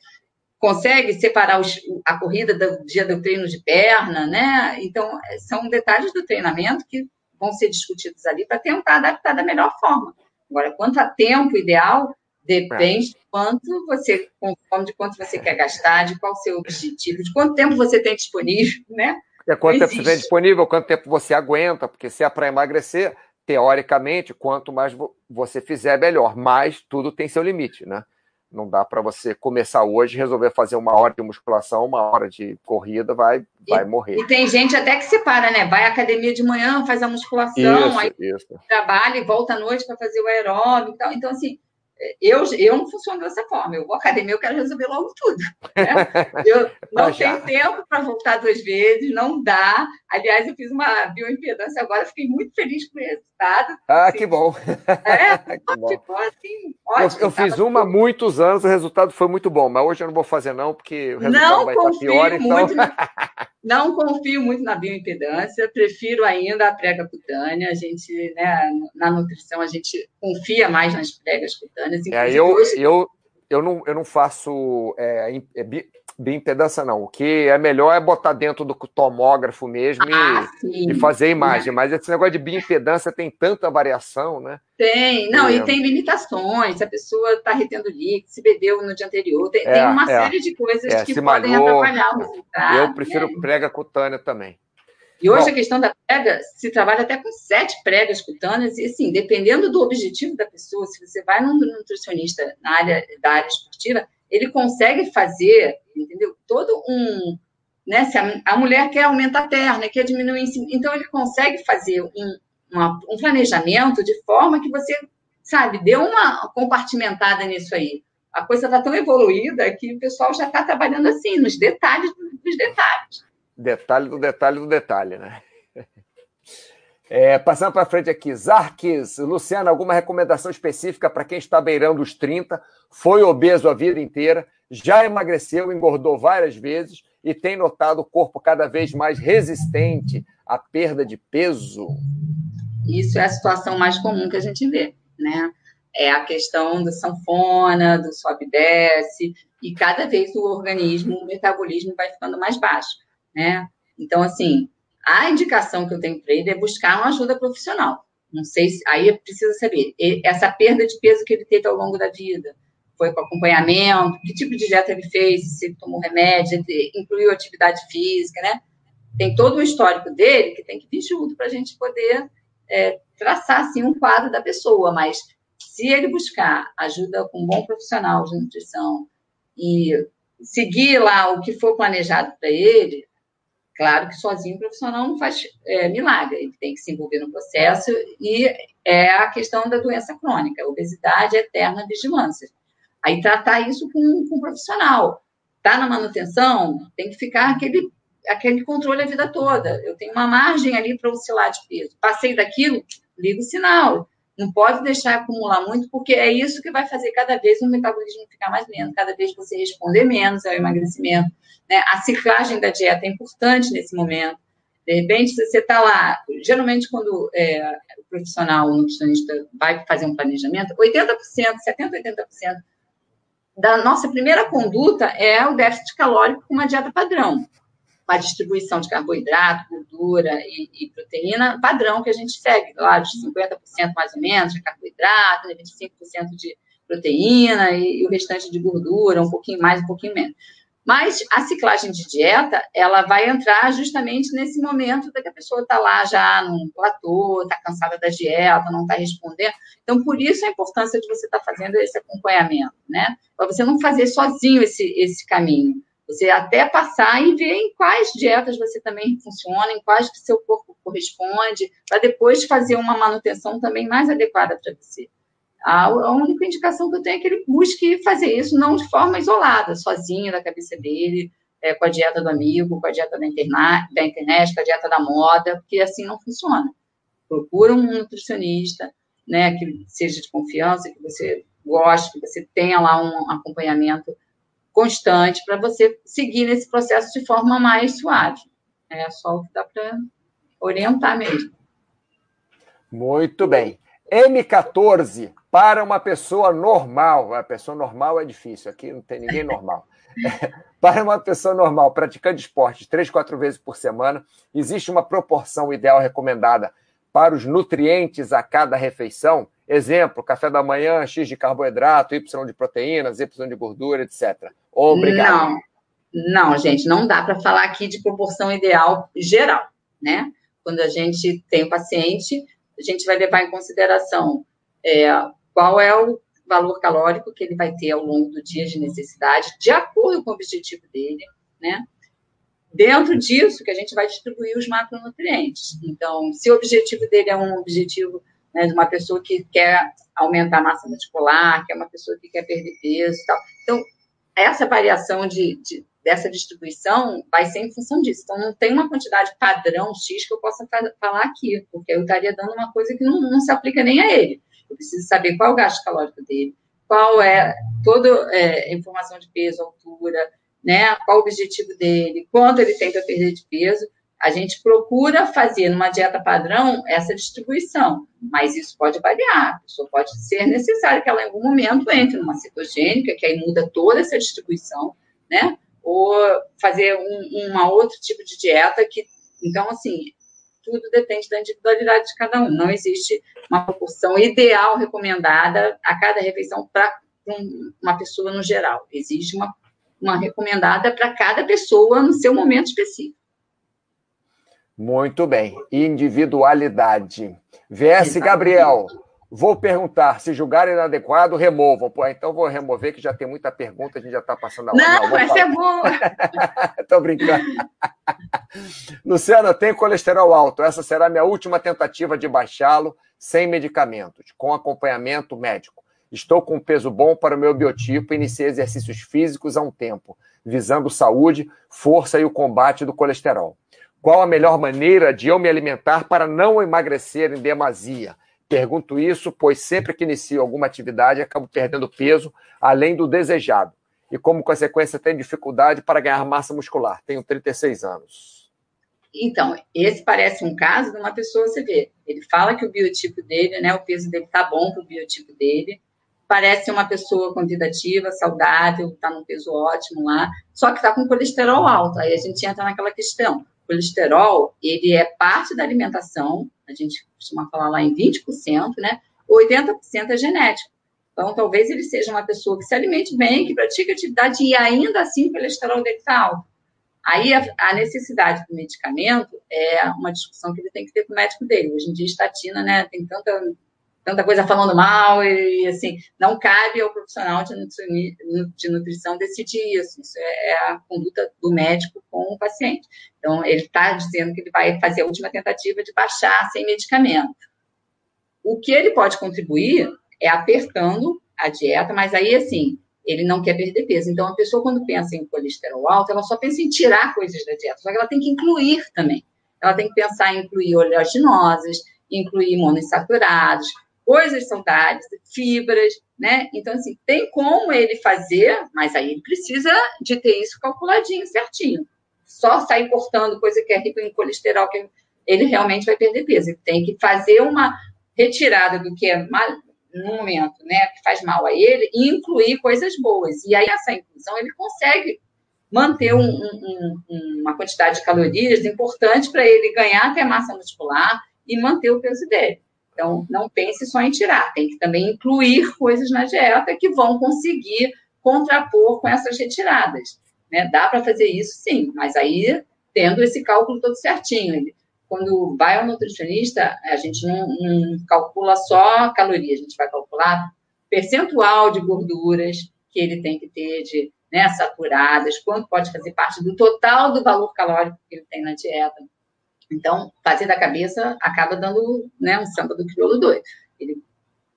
consegue separar os, a corrida do dia do treino de perna, né? Então, são detalhes do treinamento que vão ser discutidos ali para tentar adaptar da melhor forma. Agora, quanto a tempo ideal, depende de quanto você, de quanto você quer gastar, de qual o seu objetivo, de quanto tempo você tem disponível, né? É quanto tempo você tem disponível, quanto tempo você aguenta, porque se é para emagrecer, teoricamente, quanto mais você fizer, melhor. Mas tudo tem seu limite, né? Não dá para você começar hoje e resolver fazer uma hora de musculação, uma hora de corrida, vai, vai e, morrer. E tem gente até que separa, né? Vai à academia de manhã, faz a musculação, isso, aí isso. trabalha e volta à noite para fazer o aeróbico e tal. Então, assim, eu, eu não funciono dessa forma. Eu vou à academia, eu quero resolver logo tudo. Né? Eu não tenho tempo para voltar duas vezes, não dá. Aliás, eu fiz uma bioimpedância agora, fiquei muito feliz com o resultado. Ah, assim, que bom. É, que bom. ficou assim, ótimo. Eu, eu fiz uma há muitos anos, o resultado foi muito bom, mas hoje eu não vou fazer, não, porque o resultado não vai estar pior. Então... Não confio muito na bioimpedância, prefiro ainda a prega cutânea. A gente, né, na nutrição, a gente confia mais nas pregas cutâneas. É, eu, hoje... eu, eu, não, eu não faço é, é, bioimpedância, não. O que é melhor é botar dentro do tomógrafo mesmo ah, e, e, fazer a imagem. É. Mas esse negócio de bioimpedância tem tanta variação, né? Tem, não, e tem limitações. A pessoa está retendo líquido, se bebeu no dia anterior, tem, tem uma é. série de coisas que podem malhou, atrapalhar o resultado. Eu prefiro né? prega cutânea também. E hoje Bom, a questão da prega, se trabalha até com sete pregas cutâneas, e assim, dependendo do objetivo da pessoa, se você vai num nutricionista na área da área esportiva, ele consegue fazer, entendeu? Todo um. Né, se a, a mulher quer aumentar a perna, quer diminuir, então ele consegue fazer um, uma, um planejamento de forma que você, sabe, dê uma compartimentada nisso aí. A coisa está tão evoluída que o pessoal já está trabalhando assim, nos detalhes dos detalhes. Detalhe do detalhe do detalhe, né? É, passando para frente aqui, Zarques, Luciano, alguma recomendação específica para quem está beirando os 30, foi obeso a vida inteira, já emagreceu, engordou várias vezes e tem notado o corpo cada vez mais resistente à perda de peso? Isso é a situação mais comum que a gente vê, né? É a questão da sanfona, do sobe e desce, e cada vez o organismo, o metabolismo vai ficando mais baixo, né? Então, assim, a indicação que eu tenho para ele é buscar uma ajuda profissional. Não sei se aí precisa saber essa perda de peso que ele teve ao longo da vida. Foi com acompanhamento, que tipo de dieta ele fez, se tomou remédio, incluiu atividade física, né? Tem todo o histórico dele que tem que vir junto para a gente poder é, traçar assim, um quadro da pessoa. Mas se ele buscar ajuda com um bom profissional de nutrição e seguir lá o que for planejado para ele, Claro que sozinho o profissional não faz é, milagre, ele tem que se envolver no processo e é a questão da doença crônica, obesidade eterna vigilância. Aí tratar isso com, com um profissional. Está na manutenção, tem que ficar aquele, aquele controle a vida toda. Eu tenho uma margem ali para oscilar de peso. Passei daquilo, ligo o sinal. Não pode deixar acumular muito, porque é isso que vai fazer cada vez o metabolismo ficar mais lento, cada vez você responder menos ao emagrecimento. Né? A ciclagem da dieta é importante nesse momento. De repente, você está lá, geralmente quando é, o profissional, o nutricionista vai fazer um planejamento, 80%, 70%, 80% da nossa primeira conduta é o déficit calórico com uma dieta padrão com a distribuição de carboidrato, gordura e, e, proteína padrão que a gente segue, lá de 50% mais ou menos de carboidrato, 25% né, de proteína e, e, o restante de gordura, um pouquinho mais, um pouquinho menos. Mas a ciclagem de dieta, ela vai entrar justamente nesse momento da que a pessoa está lá já num platô, está cansada da dieta, não está respondendo. Então, por isso a importância de você estar tá fazendo esse acompanhamento, né? Para você não fazer sozinho esse, esse caminho. Você até passar e ver em quais dietas você também funciona, em quais que seu corpo corresponde, para depois fazer uma manutenção também mais adequada para você. A, única indicação que eu tenho é que ele busque fazer isso não de forma isolada, sozinho da cabeça dele, é, com a dieta do amigo, com a dieta da internet, da internet, com a dieta da moda, porque assim não funciona. Procura um nutricionista, né, que seja de confiança, que você goste, que você tenha lá um acompanhamento constante para você seguir nesse processo de forma mais suave. É só o que dá para orientar mesmo. Muito bem. M14, para uma pessoa normal, a pessoa normal é difícil, aqui não tem ninguém normal. para uma pessoa normal, praticando esporte três, quatro vezes por semana, existe uma proporção ideal recomendada para os nutrientes a cada refeição? Exemplo, café da manhã, X de carboidrato, Y de proteínas, Y de gordura, etc. Obrigado. Não, não, gente, não dá para falar aqui de proporção ideal geral, né? Quando a gente tem o paciente, a gente vai levar em consideração é, qual é o valor calórico que ele vai ter ao longo do dia de necessidade, de acordo com o objetivo dele, né? Dentro disso que a gente vai distribuir os macronutrientes. Então, se o objetivo dele é um objetivo né, de uma pessoa que quer aumentar a massa muscular, que é uma pessoa que quer perder peso e tal. Então, essa variação de, de, dessa distribuição vai ser em função disso. Então, não tem uma quantidade padrão X que eu possa falar aqui, porque eu estaria dando uma coisa que não, não se aplica nem a ele. Eu preciso saber qual é o gasto calórico dele, qual é toda é, informação de peso, altura, né? Qual o objetivo dele, quanto ele para perder de peso. A gente procura fazer numa dieta padrão essa distribuição, mas isso pode variar. A pessoa pode ser necessário que ela em algum momento entre numa cetogênica, que aí muda toda essa distribuição, né? Ou fazer um, uma outro tipo de dieta que, então, assim, tudo depende da individualidade de cada um. Não existe uma proporção ideal recomendada a cada refeição para uma pessoa no geral. Existe uma, uma recomendada para cada pessoa no seu momento específico. Muito bem. Individualidade. VS Gabriel. Vou perguntar, se julgar inadequado, removam. Pô, então vou remover, que já tem muita pergunta, a gente já está passando a hora. Não, Não essa falar. é boa. Estou brincando. Luciana, tenho colesterol alto. Essa será minha última tentativa de baixá-lo sem medicamentos, com acompanhamento médico. Estou com um peso bom para o meu biotipo e iniciei exercícios físicos há um tempo, visando saúde, força e o combate do colesterol. Qual a melhor maneira de eu me alimentar para não emagrecer em demasia? Pergunto isso, pois sempre que inicio alguma atividade acabo perdendo peso além do desejado. E, como consequência, tenho dificuldade para ganhar massa muscular. Tenho 36 anos. Então, esse parece um caso de uma pessoa, você vê, ele fala que o biotipo dele, né, o peso dele tá bom para o biotipo dele, parece uma pessoa convidativa, saudável, está num peso ótimo lá, só que está com colesterol alto. Aí a gente entra naquela questão colesterol, ele é parte da alimentação, a gente costuma falar lá em 20%, né? 80% é genético. Então, talvez ele seja uma pessoa que se alimente bem, que pratica atividade e ainda assim o colesterol dele está alto. Aí a, a, necessidade do medicamento é uma discussão que ele tem que ter com o médico dele. Hoje em dia, estatina, né, tem tanta tanta coisa falando mal e, assim, não cabe ao profissional de, nutrição decidir isso. Isso é, é a conduta do médico com o paciente. Então, ele está dizendo que ele vai fazer a última tentativa de baixar sem medicamento. O que ele pode contribuir é apertando a dieta, mas aí, assim, ele não quer perder peso. Então, a pessoa, quando pensa em colesterol alto, ela só pensa em tirar coisas da dieta, só que ela tem que incluir também. Ela tem que pensar em incluir oleaginosas, incluir monoinsaturados, coisas saudáveis, fibras, né? Então, assim, tem como ele fazer, mas aí ele precisa de ter isso calculadinho, certinho. Só sair cortando coisa que é rica em colesterol, que ele realmente vai perder peso. Ele tem que fazer uma retirada do que é mal, no momento, né, que faz mal a ele, e incluir coisas boas. E aí, essa inclusão, ele consegue manter um, um, uma quantidade de calorias importante para ele ganhar até massa muscular e manter o peso dele. Então, não pense só em tirar, tem que também incluir coisas na dieta que vão conseguir contrapor com essas retiradas. Né? Dá para fazer isso sim, mas aí tendo esse cálculo todo certinho. Quando vai ao nutricionista, a gente não, não calcula só caloria, a gente vai calcular percentual de gorduras que ele tem que ter de né, saturadas, quanto pode fazer parte do total do valor calórico que ele tem na dieta. Então, fazer da cabeça acaba dando né, um samba do crioulo doido.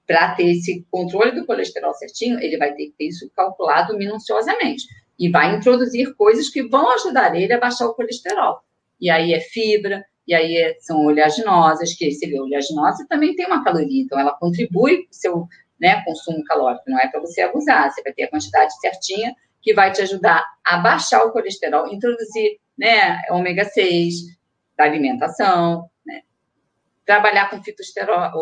Para ter esse controle do colesterol certinho, ele vai ter que ter isso calculado minuciosamente. E vai introduzir coisas que vão ajudar ele a baixar o colesterol. E aí é fibra, e aí é, são oleaginosas, que você vê, oleaginosa também tem uma caloria, então ela contribui para o seu né, consumo calórico, não é para você abusar, você vai ter a quantidade certinha que vai te ajudar a baixar o colesterol, introduzir né, ômega 6, da alimentação, né? Trabalhar com fitosterol,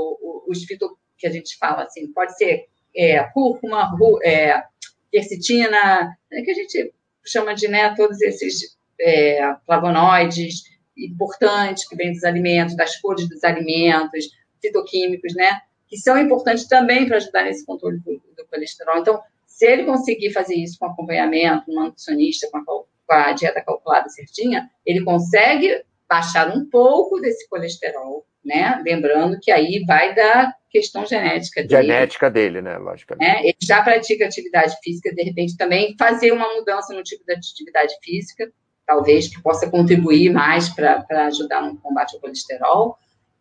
os fito que a gente fala assim, pode ser é, cúrcuma, é, quercetina, né, que a gente chama de né, todos esses é, flavonoides importantes que vêm dos alimentos, das cores dos alimentos, fitoquímicos, né? Que são importantes também para ajudar nesse controle do, do, colesterol. Então, se ele conseguir fazer isso com acompanhamento, um nutricionista, com a, com a dieta calculada certinha, ele consegue baixar um pouco desse colesterol, né? Lembrando que aí vai da questão genética dele. Genética dele, né? Logicamente. Né? Ele já pratica atividade física, de repente também fazer uma mudança no tipo de atividade física, talvez que possa contribuir mais para ajudar no combate ao colesterol.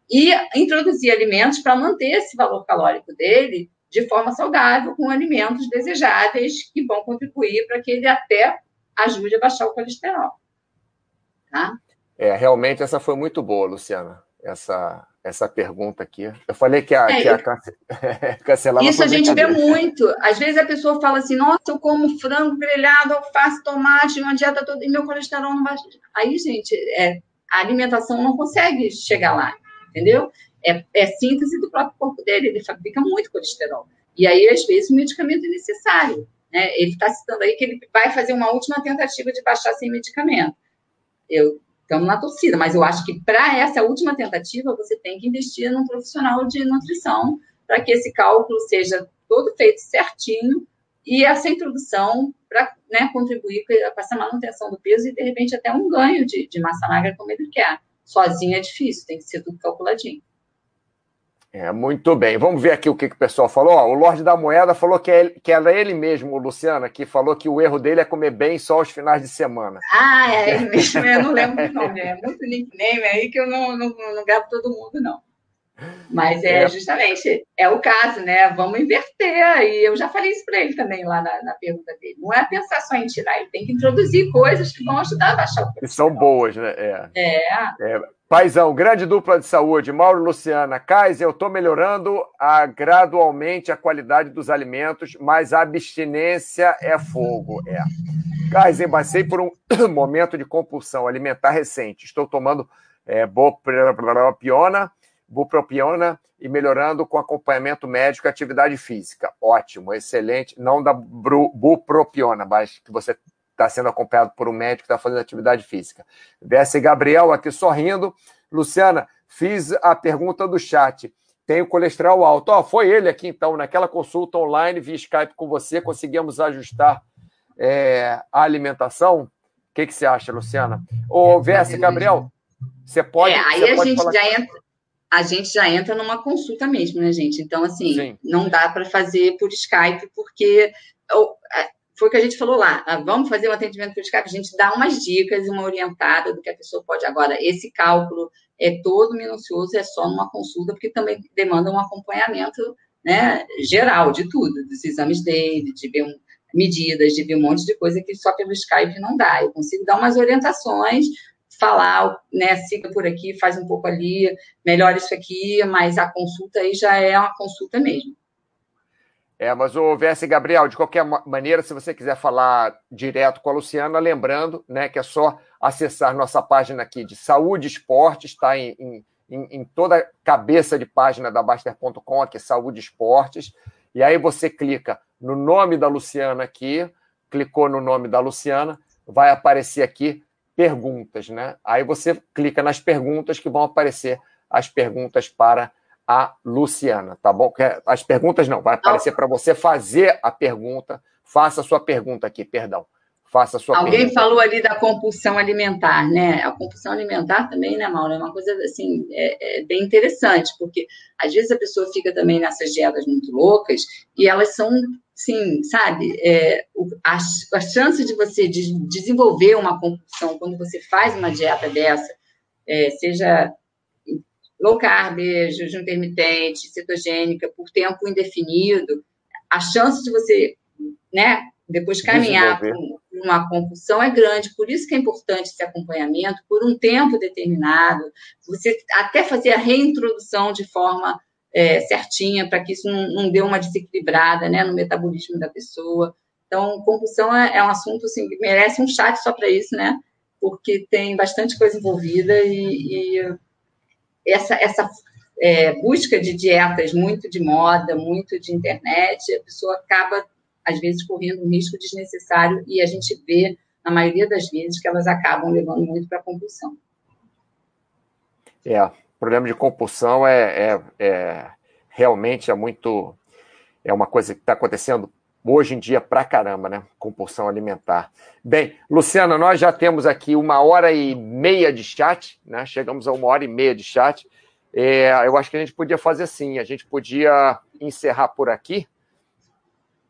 e introduzir alimentos para manter esse valor calórico dele de forma saudável, com alimentos desejáveis que vão contribuir para que ele até ajude a baixar o colesterol. Tá? É, realmente essa foi muito boa, Luciana, essa, essa pergunta aqui. Eu falei que a, é, que a cancelava. Isso a gente vê muito. Às vezes a pessoa fala assim: nossa, eu como frango grelhado, alface, tomate, uma dieta toda, e meu colesterol não baixa. Aí, gente, é, a alimentação não consegue chegar lá, entendeu? É, é síntese do próprio corpo dele, ele fabrica muito colesterol. E aí, às vezes, o medicamento é necessário. Né? Ele está citando aí que ele vai fazer uma última tentativa de baixar sem medicamento. Eu estamos na torcida, mas eu acho que para essa última tentativa você tem que investir num profissional de nutrição para que esse cálculo seja todo feito certinho e essa introdução para né, contribuir com essa manutenção do peso e de repente até um ganho de, de massa magra como ele quer. Sozinho é difícil, tem que ser tudo calculadinho. É, muito bem. Vamos ver aqui o que, que o pessoal falou. Ó, o Lorde da Moeda falou que, é, que era ele mesmo, Luciana, que falou que o erro dele é comer bem só aos finais de semana. Ah, é ele mesmo. Eu não lembro o nome. É muito nickname aí que eu não, não, não gravo todo mundo, não. Mas é, é, justamente, é o caso, né? Vamos inverter aí. Eu já falei isso para ele também lá na, na, pergunta dele. Não é pensar só em tirar, ele tem que introduzir coisas que vão ajudar a baixar o preço. Que são boas, né? É. é. é. Paizão, grande dupla de saúde, Mauro e Luciana. Kaiser, eu estou melhorando a, gradualmente a qualidade dos alimentos, mas a abstinência é fogo. É. Kaiser, passei por um momento de compulsão alimentar recente. Estou tomando é, bopropiona, bupropiona e melhorando com acompanhamento médico e atividade física. Ótimo, excelente. Não da bupropiona, mas que você está sendo acompanhado por um médico que está fazendo atividade física. BS Gabriel aqui sorrindo. Luciana, fiz a pergunta do chat. Tenho colesterol alto. Oh, foi ele aqui, então, naquela consulta online via Skype com você, conseguimos ajustar é, a alimentação. O que, que você acha, Luciana? Ô, VS Gabriel, você pode. É, aí você a pode gente já entra a gente já entra numa consulta mesmo, né, gente? Então, assim, Sim. não dá para fazer por Skype, porque foi o que a gente falou lá. Ah, vamos fazer um atendimento por Skype, a gente dá umas dicas, uma orientada do que a pessoa pode. Agora, esse cálculo é todo minucioso, é só numa consulta, porque também demanda um acompanhamento né, geral de tudo, dos exames dele, de ver medidas, de ver um monte de coisa que só pelo Skype não dá. Eu consigo dar umas orientações, falar, né, siga por aqui, faz um pouco ali, melhora isso aqui, mas a consulta aí já é uma consulta mesmo. É, mas o VS Gabriel, de qualquer maneira, se você quiser falar direto com a Luciana, lembrando né, que é só acessar nossa página aqui de Saúde Esporte, está em, em, em toda a cabeça de página da Baster.com, aqui Saúde Esportes, e aí você clica no nome da Luciana aqui, clicou no nome da Luciana, vai aparecer aqui perguntas, né? Aí você clica nas perguntas que vão aparecer as perguntas para a Luciana, tá bom? As perguntas não, vai aparecer para você fazer a pergunta. Faça a sua pergunta aqui, perdão. Faça a sua Alguém pergunta. falou ali da compulsão alimentar, né? A compulsão alimentar também, né, Mauro? É uma coisa, assim, é, é bem interessante, porque às vezes a pessoa fica também nessas dietas muito loucas e elas são, sim, sabe? É, a, a chance de você de desenvolver uma compulsão quando você faz uma dieta dessa, é, seja low carb, jejum intermitente, cetogênica, por tempo indefinido, a chance de você, né, depois caminhar para uma compulsão é grande. Por isso que é importante esse acompanhamento por um tempo determinado, você até fazer a reintrodução de forma é, certinha, para que isso não, não dê uma desequilibrada né, no metabolismo da pessoa. Então, compulsão é, é um assunto assim, que merece um chat só para isso, né? Porque tem bastante coisa envolvida e, e essa, essa é, busca de dietas muito de moda, muito de internet, a pessoa acaba, às vezes, correndo um risco desnecessário e a gente vê, na maioria das vezes, que elas acabam levando muito para a compulsão. É, o problema de compulsão é, é, é realmente é muito. É uma coisa que está acontecendo hoje em dia pra caramba, né? Compulsão alimentar. Bem, Luciana, nós já temos aqui uma hora e meia de chat, né? Chegamos a uma hora e meia de chat. É, eu acho que a gente podia fazer assim, a gente podia encerrar por aqui.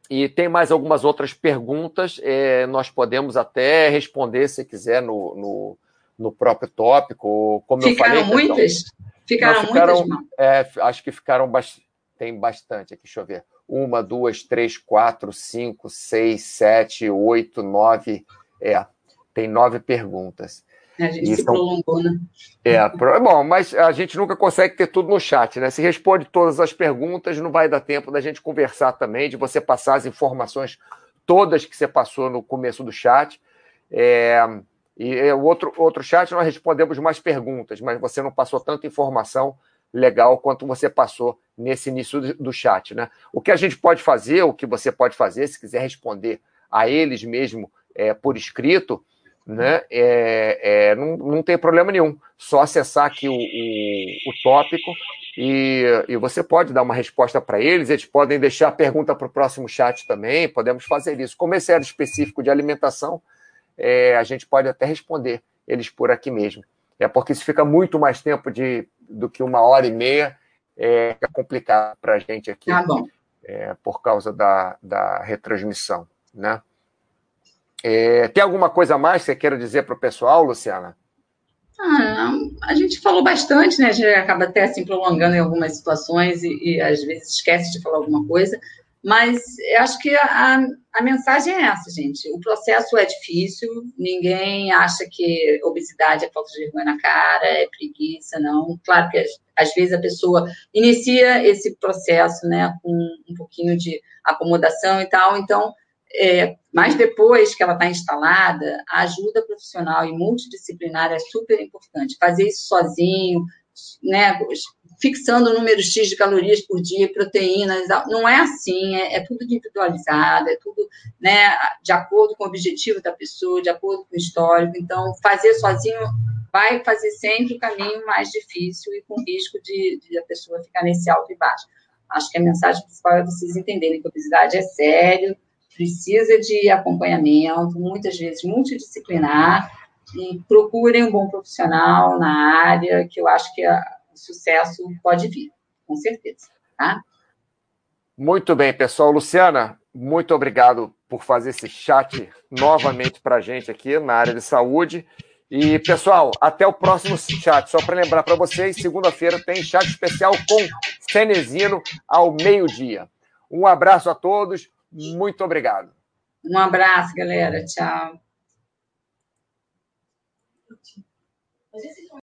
E tem mais algumas outras perguntas, é, nós podemos até responder, se quiser, no, no, no próprio tópico. Como Ficaram eu falei, muitas? Ficaram, Não, ficaram muitas, é, Acho que ficaram bastante. Tem bastante aqui, deixa eu ver. Uma, duas, três, quatro, cinco, seis, sete, oito, nove. É, tem nove perguntas. A gente e se são... prolongou, né? É, bom, mas a gente nunca consegue ter tudo no chat, né? Se responde todas as perguntas, não vai dar tempo da gente conversar também, de você passar as informações todas que você passou no começo do chat. É, e é, o outro, outro chat nós respondemos mais perguntas, mas você não passou tanta informação legal quanto você passou nesse início do chat, né? O que a gente pode fazer, o que você pode fazer, se quiser responder a eles mesmo é, por escrito, né? É, é, não, não tem problema nenhum. Só acessar aqui o, o, o tópico e, e, você pode dar uma resposta para eles. Eles podem deixar a pergunta para o próximo chat também. Podemos fazer isso. Como esse era específico de alimentação, é, a gente pode até responder eles por aqui mesmo. É porque isso fica muito mais tempo de, do que uma hora e meia. É, é complicado para a gente aqui. Tá. É, por causa da, da retransmissão, né? É, tem alguma coisa a mais que você queira dizer para o pessoal, Luciana? Ah, a gente falou bastante, né? A gente acaba até assim prolongando em algumas situações e, e às vezes esquece de falar alguma coisa. Mas eu acho que a, a, mensagem é essa, gente. O processo é difícil, ninguém acha que obesidade é falta de vergonha na cara, é preguiça, não. Claro que às vezes a pessoa inicia esse processo, né, com um pouquinho de acomodação e tal, então é, mas depois que ela está instalada, a ajuda profissional e multidisciplinar é super importante. Fazer isso sozinho, né, fixando o número X de calorias por dia, proteínas, não é assim, é, é, tudo individualizado, é tudo né, de acordo com o objetivo da pessoa, de acordo com o histórico. Então, fazer sozinho vai fazer sempre o caminho mais difícil e com risco de, de a pessoa ficar nesse alto e baixo. Acho que a mensagem principal é vocês entenderem que a obesidade é sério, precisa de acompanhamento, muitas vezes multidisciplinar, e procurem um bom profissional na área, que eu acho que a, sucesso pode vir, com certeza. Tá? Muito bem, pessoal. Luciana, muito obrigado por fazer esse chat novamente para a gente aqui na área de saúde. E, pessoal, até o próximo chat. Só para lembrar para vocês, segunda-feira tem chat especial com Cenezino ao meio-dia. Um abraço a todos. Muito obrigado. Um abraço, galera. Tchau.